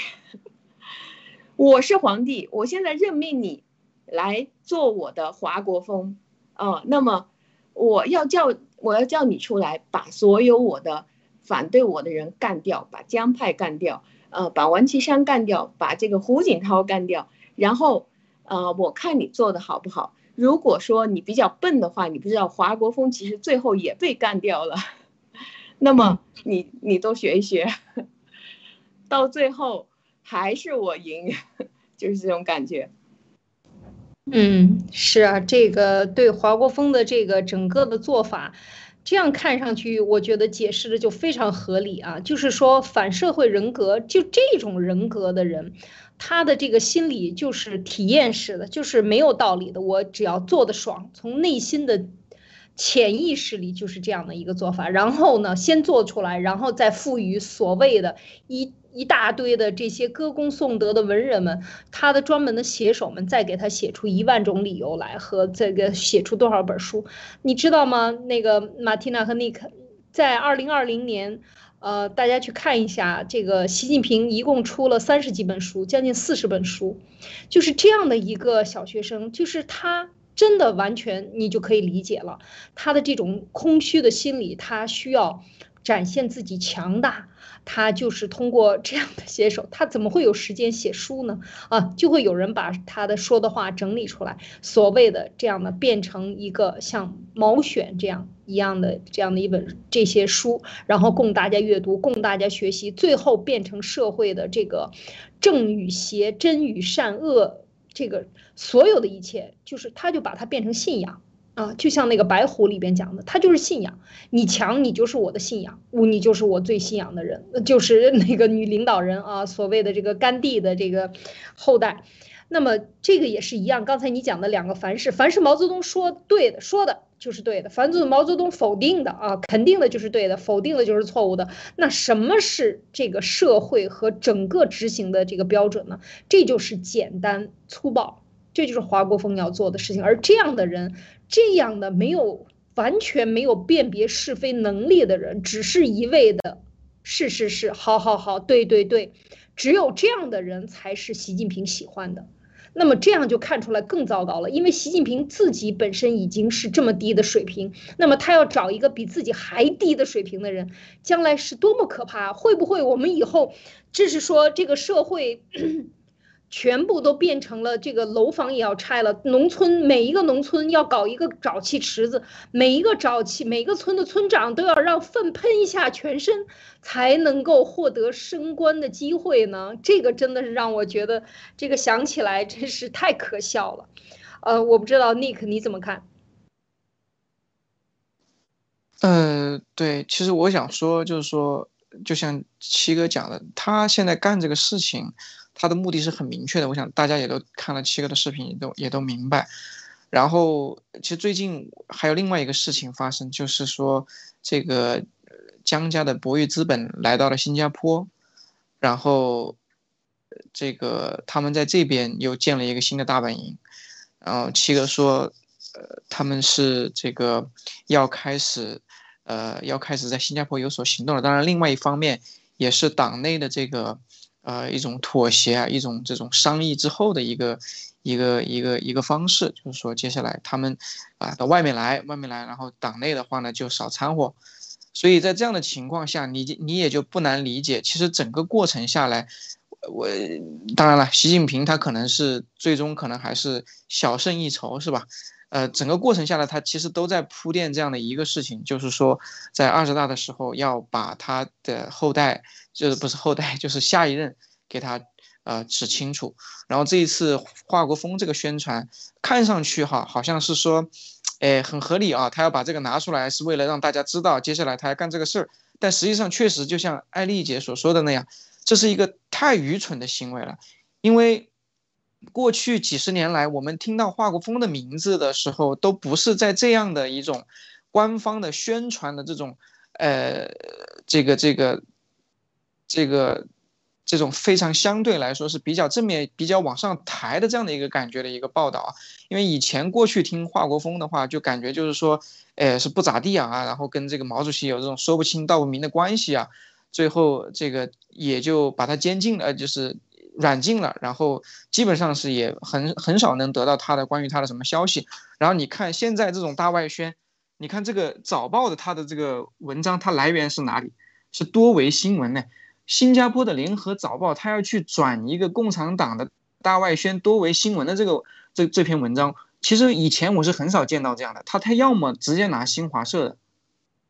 我是皇帝，我现在任命你来做我的华国锋，啊，那么我要叫我要叫你出来，把所有我的反对我的人干掉，把江派干掉，呃，把王岐山干掉，把这个胡锦涛干掉，然后，呃，我看你做的好不好。如果说你比较笨的话，你不知道华国锋其实最后也被干掉了，那么你你都学一学，到最后还是我赢，就是这种感觉。嗯，是啊，这个对华国锋的这个整个的做法，这样看上去，我觉得解释的就非常合理啊，就是说反社会人格，就这种人格的人。他的这个心理就是体验式的，就是没有道理的。我只要做的爽，从内心的潜意识里就是这样的一个做法。然后呢，先做出来，然后再赋予所谓的一一大堆的这些歌功颂德的文人们，他的专门的写手们，再给他写出一万种理由来和这个写出多少本书，你知道吗？那个马蒂娜和尼克在二零二零年。呃，大家去看一下，这个习近平一共出了三十几本书，将近四十本书，就是这样的一个小学生，就是他真的完全你就可以理解了他的这种空虚的心理，他需要展现自己强大。他就是通过这样的写手，他怎么会有时间写书呢？啊，就会有人把他的说的话整理出来，所谓的这样的变成一个像毛选这样一样的这样的一本这些书，然后供大家阅读，供大家学习，最后变成社会的这个正与邪、真与善恶，这个所有的一切，就是他就把它变成信仰。啊，就像那个白虎里边讲的，他就是信仰，你强，你就是我的信仰，你就是我最信仰的人，就是那个女领导人啊，所谓的这个甘地的这个后代。那么这个也是一样，刚才你讲的两个凡是，凡是毛泽东说对的，说的就是对的；凡是毛泽东否定的啊，肯定的就是对的，否定的就是错误的。那什么是这个社会和整个执行的这个标准呢？这就是简单粗暴，这就是华国锋要做的事情。而这样的人。这样的没有完全没有辨别是非能力的人，只是一味的，是是是，好好好，对对对，只有这样的人才是习近平喜欢的。那么这样就看出来更糟糕了，因为习近平自己本身已经是这么低的水平，那么他要找一个比自己还低的水平的人，将来是多么可怕？会不会我们以后，这是说这个社会？全部都变成了这个楼房也要拆了，农村每一个农村要搞一个沼气池子，每一个沼气，每个村的村长都要让粪喷一下全身，才能够获得升官的机会呢。这个真的是让我觉得，这个想起来真是太可笑了。呃，我不知道 Nick 你怎么看？呃，对，其实我想说，就是说，就像七哥讲的，他现在干这个事情。他的目的是很明确的，我想大家也都看了七哥的视频，也都也都明白。然后，其实最近还有另外一个事情发生，就是说这个江家的博裕资本来到了新加坡，然后这个他们在这边又建了一个新的大本营。然后七哥说，呃，他们是这个要开始，呃，要开始在新加坡有所行动了。当然，另外一方面也是党内的这个。呃，一种妥协啊，一种这种商议之后的一个一个一个一个方式，就是说接下来他们啊到外面来，外面来，然后党内的话呢就少掺和。所以在这样的情况下，你你也就不难理解，其实整个过程下来，我当然了，习近平他可能是最终可能还是小胜一筹，是吧？呃，整个过程下来，他其实都在铺垫这样的一个事情，就是说，在二十大的时候要把他的后代，就是不是后代，就是下一任给他呃指清楚。然后这一次华国锋这个宣传，看上去哈好像是说，哎，很合理啊，他要把这个拿出来是为了让大家知道接下来他要干这个事儿。但实际上确实就像艾丽姐所说的那样，这是一个太愚蠢的行为了，因为。过去几十年来，我们听到华国锋的名字的时候，都不是在这样的一种官方的宣传的这种，呃，这个这个这个这种非常相对来说是比较正面、比较往上抬的这样的一个感觉的一个报道啊。因为以前过去听华国锋的话，就感觉就是说，哎，是不咋地啊，然后跟这个毛主席有这种说不清道不明的关系啊，最后这个也就把他监禁了，就是软禁了，然后基本上是也很很少能得到他的关于他的什么消息。然后你看现在这种大外宣，你看这个早报的他的这个文章，它来源是哪里？是多维新闻呢？新加坡的联合早报，他要去转一个共产党的大外宣多维新闻的这个这这篇文章，其实以前我是很少见到这样的。他他要么直接拿新华社的，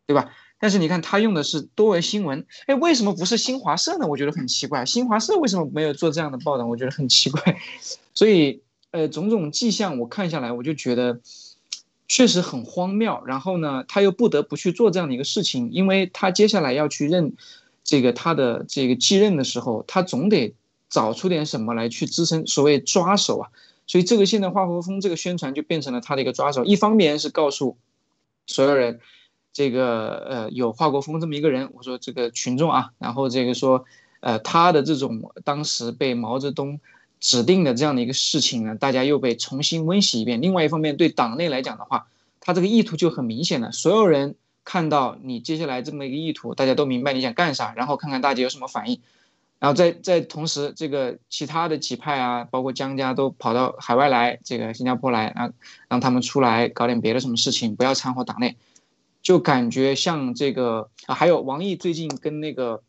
对吧？但是你看他用的是多维新闻，哎，为什么不是新华社呢？我觉得很奇怪，新华社为什么没有做这样的报道？我觉得很奇怪。所以，呃，种种迹象我看下来，我就觉得确实很荒谬。然后呢，他又不得不去做这样的一个事情，因为他接下来要去认。这个他的这个继任的时候，他总得找出点什么来去支撑所谓抓手啊，所以这个现在华国锋这个宣传就变成了他的一个抓手。一方面是告诉所有人，这个呃有华国锋这么一个人，我说这个群众啊，然后这个说呃他的这种当时被毛泽东指定的这样的一个事情呢，大家又被重新温习一遍。另外一方面对党内来讲的话，他这个意图就很明显了，所有人。看到你接下来这么一个意图，大家都明白你想干啥，然后看看大家有什么反应，然后在在同时，这个其他的几派啊，包括江家都跑到海外来，这个新加坡来啊，让他们出来搞点别的什么事情，不要掺和党内，就感觉像这个啊，还有王毅最近跟那个，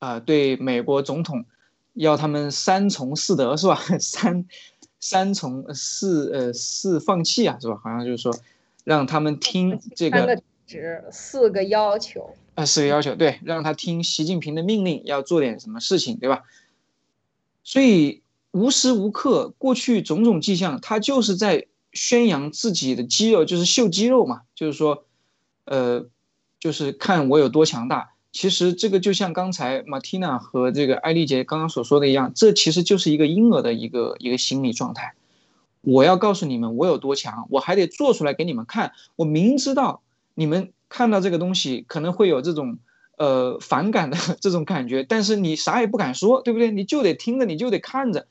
呃，对美国总统要他们三从四德是吧？三三从四呃四放弃啊是吧？好像就是说让他们听这个。指四个要求啊，四个要求，对，让他听习近平的命令，要做点什么事情，对吧？所以无时无刻，过去种种迹象，他就是在宣扬自己的肌肉，就是秀肌肉嘛，就是说，呃，就是看我有多强大。其实这个就像刚才马蒂娜和这个艾丽姐刚刚所说的一样，这其实就是一个婴儿的一个一个心理状态。我要告诉你们我有多强，我还得做出来给你们看。我明知道。你们看到这个东西可能会有这种，呃，反感的这种感觉，但是你啥也不敢说，对不对？你就得听着，你就得看着。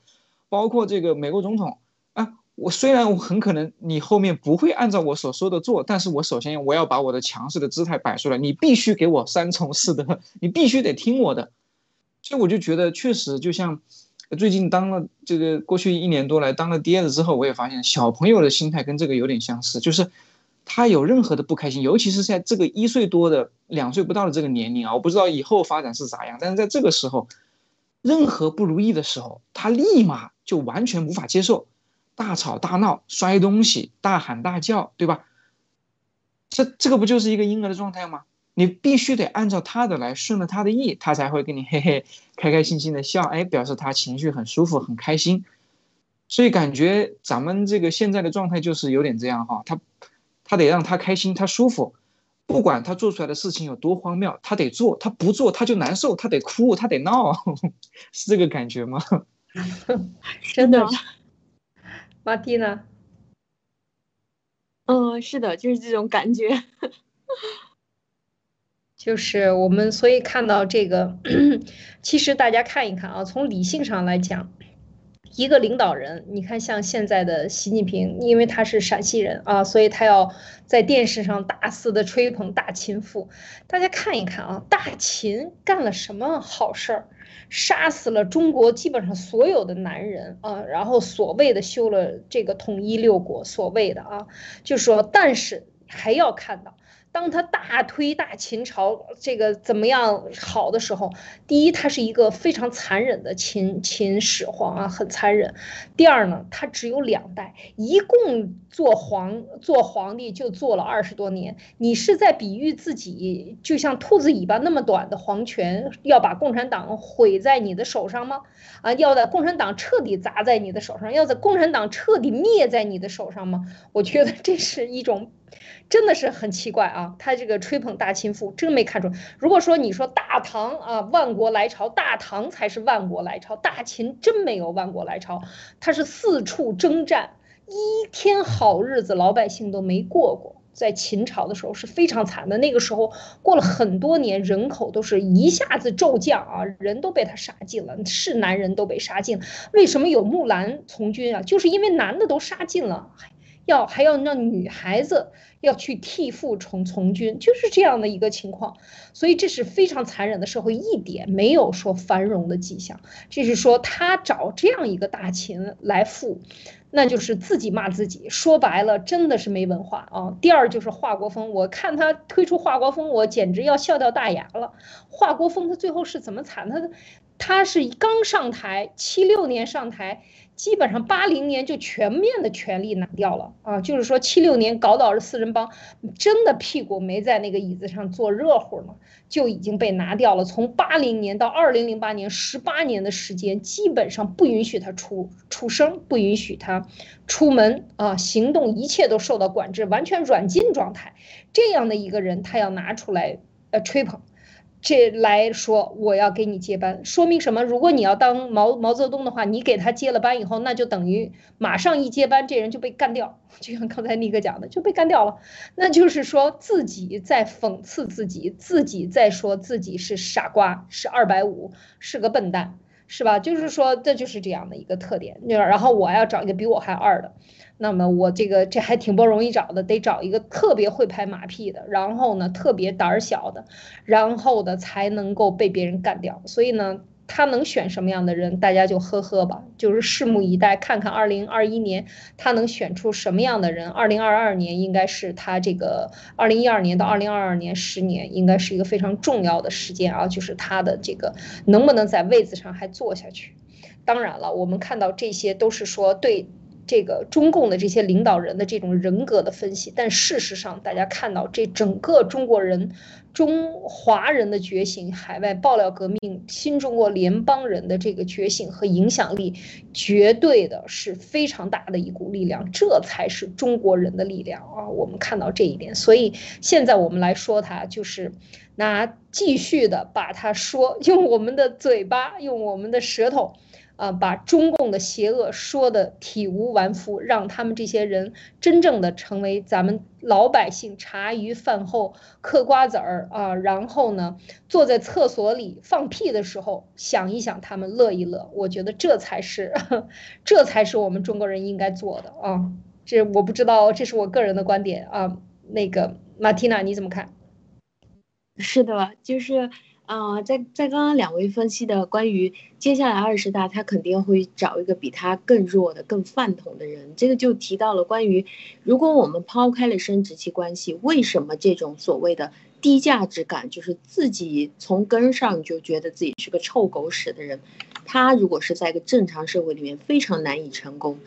包括这个美国总统啊，我虽然我很可能你后面不会按照我所说的做，但是我首先我要把我的强势的姿态摆出来，你必须给我三从四德，你必须得听我的。所以我就觉得，确实就像最近当了这个过去一年多来当了爹了之后，我也发现小朋友的心态跟这个有点相似，就是。他有任何的不开心，尤其是在这个一岁多的、两岁不到的这个年龄啊，我不知道以后发展是咋样。但是在这个时候，任何不如意的时候，他立马就完全无法接受，大吵大闹、摔东西、大喊大叫，对吧？这这个不就是一个婴儿的状态吗？你必须得按照他的来，顺着他的意，他才会跟你 嘿嘿开开心心的笑，哎，表示他情绪很舒服、很开心。所以感觉咱们这个现在的状态就是有点这样哈，他。他得让他开心，他舒服，不管他做出来的事情有多荒谬，他得做，他不做他就难受，他得哭，他得闹，是这个感觉吗？真的，马蒂呢？嗯，是的，就是这种感觉，就是我们所以看到这个，其实大家看一看啊，从理性上来讲。一个领导人，你看像现在的习近平，因为他是陕西人啊，所以他要在电视上大肆的吹捧大秦赋。大家看一看啊，大秦干了什么好事儿？杀死了中国基本上所有的男人啊，然后所谓的修了这个统一六国，所谓的啊，就说，但是还要看到。当他大推大秦朝这个怎么样好的时候，第一，他是一个非常残忍的秦秦始皇啊，很残忍。第二呢，他只有两代，一共做皇做皇帝就做了二十多年。你是在比喻自己就像兔子尾巴那么短的皇权，要把共产党毁在你的手上吗？啊，要在共产党彻底砸在你的手上，要在共产党彻底灭在你的手上吗？我觉得这是一种。真的是很奇怪啊！他这个吹捧大秦赋，真没看出。如果说你说大唐啊，万国来朝，大唐才是万国来朝，大秦真没有万国来朝，他是四处征战，一天好日子老百姓都没过过。在秦朝的时候是非常惨的。那个时候过了很多年，人口都是一下子骤降啊，人都被他杀尽了，是男人都被杀尽。为什么有木兰从军啊？就是因为男的都杀尽了，要还要让女孩子要去替父从从军，就是这样的一个情况。所以这是非常残忍的社会，一点没有说繁荣的迹象。这是说他找这样一个大秦来富。那就是自己骂自己，说白了真的是没文化啊。第二就是华国锋，我看他推出华国锋，我简直要笑掉大牙了。华国锋他最后是怎么惨？他他是刚上台，七六年上台。基本上八零年就全面的权力拿掉了啊，就是说七六年搞倒了四人帮，真的屁股没在那个椅子上坐热乎呢，就已经被拿掉了。从八零年到二零零八年，十八年的时间，基本上不允许他出出声，不允许他出门啊，行动一切都受到管制，完全软禁状态。这样的一个人，他要拿出来呃吹捧。这来说，我要给你接班，说明什么？如果你要当毛毛泽东的话，你给他接了班以后，那就等于马上一接班，这人就被干掉。就像刚才尼克讲的，就被干掉了。那就是说自己在讽刺自己，自己在说自己是傻瓜，是二百五，是个笨蛋，是吧？就是说这就是这样的一个特点。然后我要找一个比我还二的。那么我这个这还挺不容易找的，得找一个特别会拍马屁的，然后呢特别胆儿小的，然后的才能够被别人干掉。所以呢，他能选什么样的人，大家就呵呵吧，就是拭目以待，看看二零二一年他能选出什么样的人。二零二二年应该是他这个二零一二年到二零二二年十年，应该是一个非常重要的时间啊，就是他的这个能不能在位子上还坐下去。当然了，我们看到这些都是说对。这个中共的这些领导人的这种人格的分析，但事实上，大家看到这整个中国人、中华人的觉醒，海外爆料革命、新中国联邦人的这个觉醒和影响力，绝对的是非常大的一股力量，这才是中国人的力量啊！我们看到这一点，所以现在我们来说它，就是拿继续的把它说，用我们的嘴巴，用我们的舌头。啊，把中共的邪恶说的体无完肤，让他们这些人真正的成为咱们老百姓茶余饭后嗑瓜子儿啊，然后呢，坐在厕所里放屁的时候想一想他们乐一乐，我觉得这才是，这才是我们中国人应该做的啊。这我不知道，这是我个人的观点啊。那个马蒂娜你怎么看？是的，就是。啊，在在刚刚两位分析的关于接下来二十大，他肯定会找一个比他更弱的、更饭桶的人。这个就提到了关于，如果我们抛开了生殖器关系，为什么这种所谓的低价值感，就是自己从根上就觉得自己是个臭狗屎的人，他如果是在一个正常社会里面非常难以成功，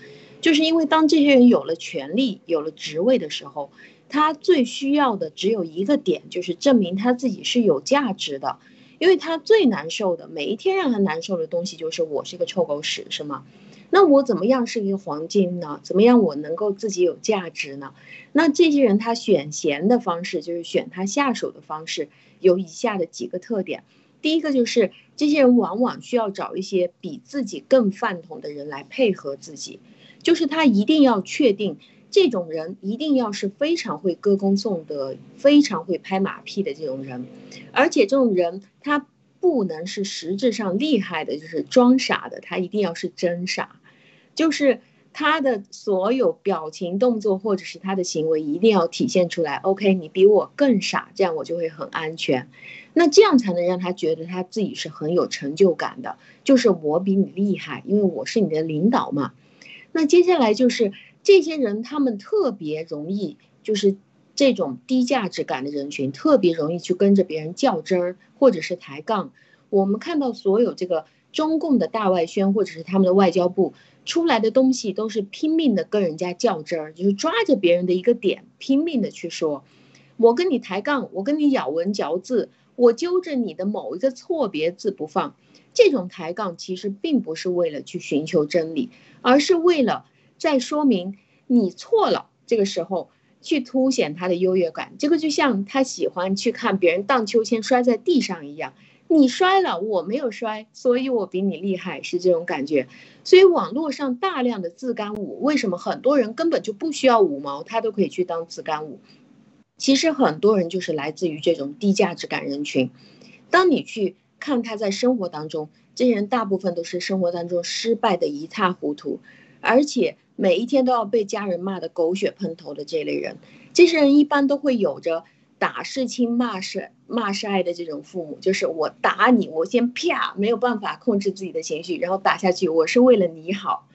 就是因为当这些人有了权利、有了职位的时候，他最需要的只有一个点，就是证明他自己是有价值的。因为他最难受的，每一天让他难受的东西就是我是一个臭狗屎，是吗？那我怎么样是一个黄金呢？怎么样我能够自己有价值呢？那这些人他选贤的方式，就是选他下手的方式，有以下的几个特点。第一个就是这些人往往需要找一些比自己更饭桶的人来配合自己，就是他一定要确定。这种人一定要是非常会歌功颂德、非常会拍马屁的这种人，而且这种人他不能是实质上厉害的，就是装傻的，他一定要是真傻，就是他的所有表情、动作或者是他的行为一定要体现出来。OK，你比我更傻，这样我就会很安全，那这样才能让他觉得他自己是很有成就感的，就是我比你厉害，因为我是你的领导嘛。那接下来就是。这些人他们特别容易，就是这种低价值感的人群，特别容易去跟着别人较真儿，或者是抬杠。我们看到所有这个中共的大外宣，或者是他们的外交部出来的东西，都是拼命的跟人家较真儿，就是抓着别人的一个点，拼命的去说，我跟你抬杠，我跟你咬文嚼字，我揪着你的某一个错别字不放。这种抬杠其实并不是为了去寻求真理，而是为了。再说明你错了，这个时候去凸显他的优越感，这个就像他喜欢去看别人荡秋千摔在地上一样，你摔了，我没有摔，所以我比你厉害，是这种感觉。所以网络上大量的自干舞，为什么很多人根本就不需要五毛，他都可以去当自干舞？其实很多人就是来自于这种低价值感人群。当你去看他在生活当中，这些人大部分都是生活当中失败的一塌糊涂，而且每一天都要被家人骂得狗血喷头的这类人。这些人一般都会有着打是亲、骂是骂是爱的这种父母，就是我打你，我先啪，没有办法控制自己的情绪，然后打下去，我是为了你好，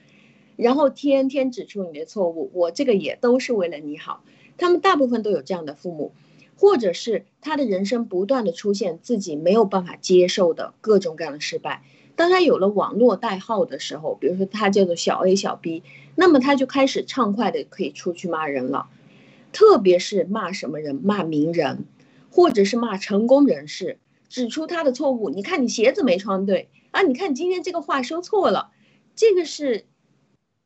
然后天天指出你的错误，我这个也都是为了你好。他们大部分都有这样的父母，或者是他的人生不断的出现自己没有办法接受的各种各样的失败。当他有了网络代号的时候，比如说他叫做小 A 小 B，那么他就开始畅快的可以出去骂人了，特别是骂什么人，骂名人，或者是骂成功人士，指出他的错误。你看你鞋子没穿对啊，你看你今天这个话说错了，这个是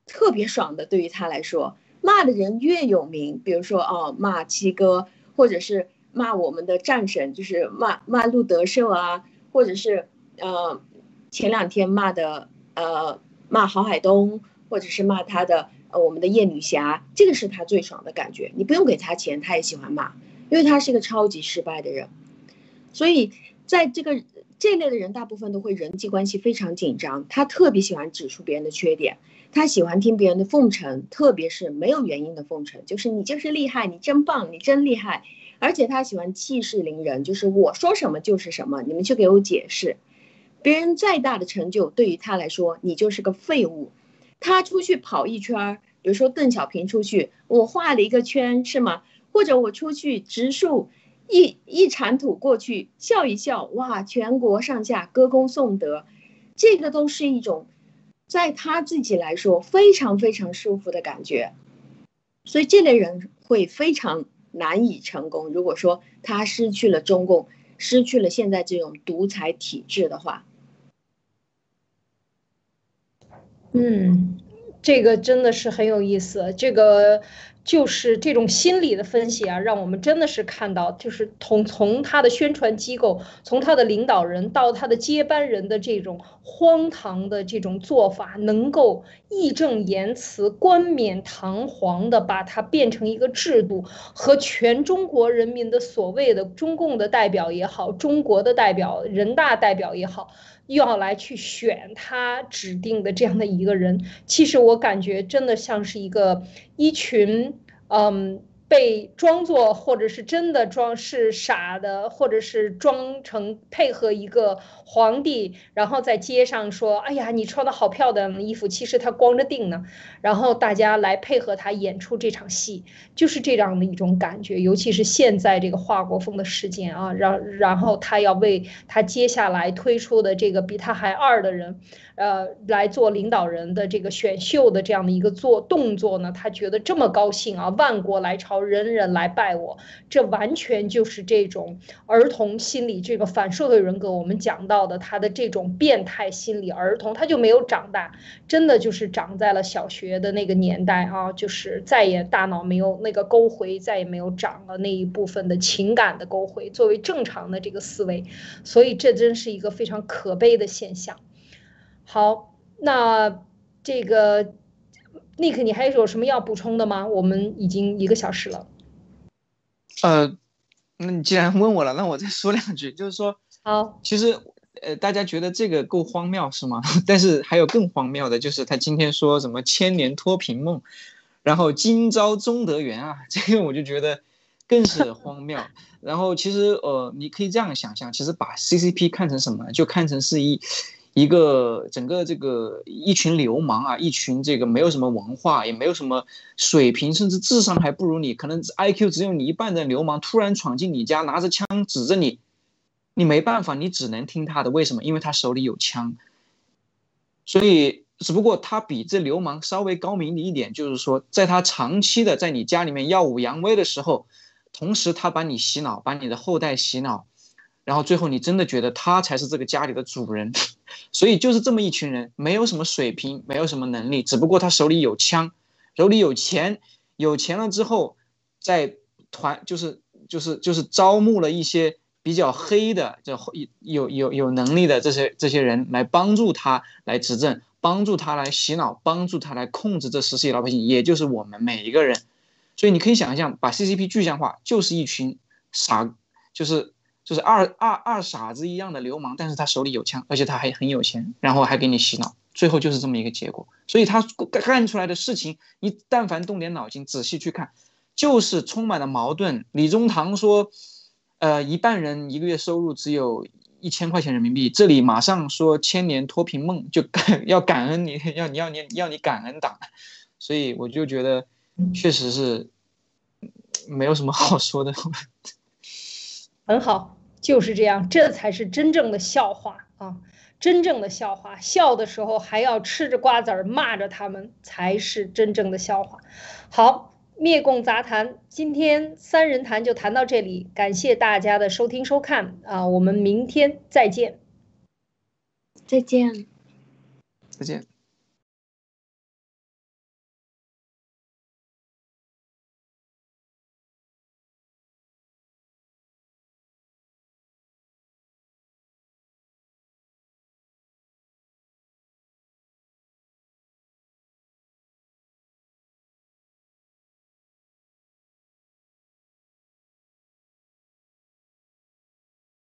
特别爽的，对于他来说。骂的人越有名，比如说哦，骂七哥，或者是骂我们的战神，就是骂骂路德社啊，或者是呃前两天骂的呃骂郝海东，或者是骂他的呃我们的叶女侠，这个是他最爽的感觉。你不用给他钱，他也喜欢骂，因为他是一个超级失败的人。所以在这个这类的人，大部分都会人际关系非常紧张，他特别喜欢指出别人的缺点。他喜欢听别人的奉承，特别是没有原因的奉承，就是你就是厉害，你真棒，你真厉害。而且他喜欢气势凌人，就是我说什么就是什么，你们去给我解释。别人再大的成就，对于他来说，你就是个废物。他出去跑一圈儿，比如说邓小平出去，我画了一个圈，是吗？或者我出去植树，一一铲土过去，笑一笑，哇，全国上下歌功颂德，这个都是一种。在他自己来说，非常非常舒服的感觉，所以这类人会非常难以成功。如果说他失去了中共，失去了现在这种独裁体制的话，嗯，这个真的是很有意思，这个。就是这种心理的分析啊，让我们真的是看到，就是从从他的宣传机构，从他的领导人到他的接班人的这种荒唐的这种做法，能够义正言辞、冠冕堂皇的把它变成一个制度，和全中国人民的所谓的中共的代表也好，中国的代表、人大代表也好。要来去选他指定的这样的一个人，其实我感觉真的像是一个一群，嗯。被装作，或者是真的装是傻的，或者是装成配合一个皇帝，然后在街上说：“哎呀，你穿的好漂亮的衣服。”其实他光着腚呢。然后大家来配合他演出这场戏，就是这样的一种感觉。尤其是现在这个华国锋的事件啊，然然后他要为他接下来推出的这个比他还二的人。呃，来做领导人的这个选秀的这样的一个做动作呢，他觉得这么高兴啊，万国来朝，人人来拜我，这完全就是这种儿童心理，这个反社会人格。我们讲到的他的这种变态心理，儿童他就没有长大，真的就是长在了小学的那个年代啊，就是再也大脑没有那个沟回，再也没有长了那一部分的情感的沟回，作为正常的这个思维，所以这真是一个非常可悲的现象。好，那这个 Nick，你还有什么要补充的吗？我们已经一个小时了。呃，那你既然问我了，那我再说两句，就是说，好，其实呃，大家觉得这个够荒谬是吗？但是还有更荒谬的，就是他今天说什么千年脱贫梦，然后今朝中德元啊，这个我就觉得更是荒谬。然后其实呃，你可以这样想象，其实把 CCP 看成什么，就看成是一。一个整个这个一群流氓啊，一群这个没有什么文化，也没有什么水平，甚至智商还不如你，可能 I Q 只有你一半的流氓，突然闯进你家，拿着枪指着你，你没办法，你只能听他的。为什么？因为他手里有枪。所以，只不过他比这流氓稍微高明的一点，就是说，在他长期的在你家里面耀武扬威的时候，同时他把你洗脑，把你的后代洗脑。然后最后，你真的觉得他才是这个家里的主人，所以就是这么一群人，没有什么水平，没有什么能力，只不过他手里有枪，手里有钱，有钱了之后，在团就是就是就是招募了一些比较黑的这有有有能力的这些这些人来帮助他来执政，帮助他来洗脑，帮助他来控制这十四亿老百姓，也就是我们每一个人。所以你可以想象，把 CCP 具象化，就是一群傻，就是就是二二二傻子一样的流氓，但是他手里有枪，而且他还很有钱，然后还给你洗脑，最后就是这么一个结果。所以他干出来的事情，你但凡动点脑筋，仔细去看，就是充满了矛盾。李中堂说，呃，一半人一个月收入只有一千块钱人民币，这里马上说千年脱贫梦，就感 要感恩你，要你要你要你感恩党，所以我就觉得。确实是没有什么好说的，很好，就是这样，这才是真正的笑话啊！真正的笑话，笑的时候还要吃着瓜子儿骂着他们，才是真正的笑话。好，灭共杂谈，今天三人谈就谈到这里，感谢大家的收听收看啊！我们明天再见，再见，再见。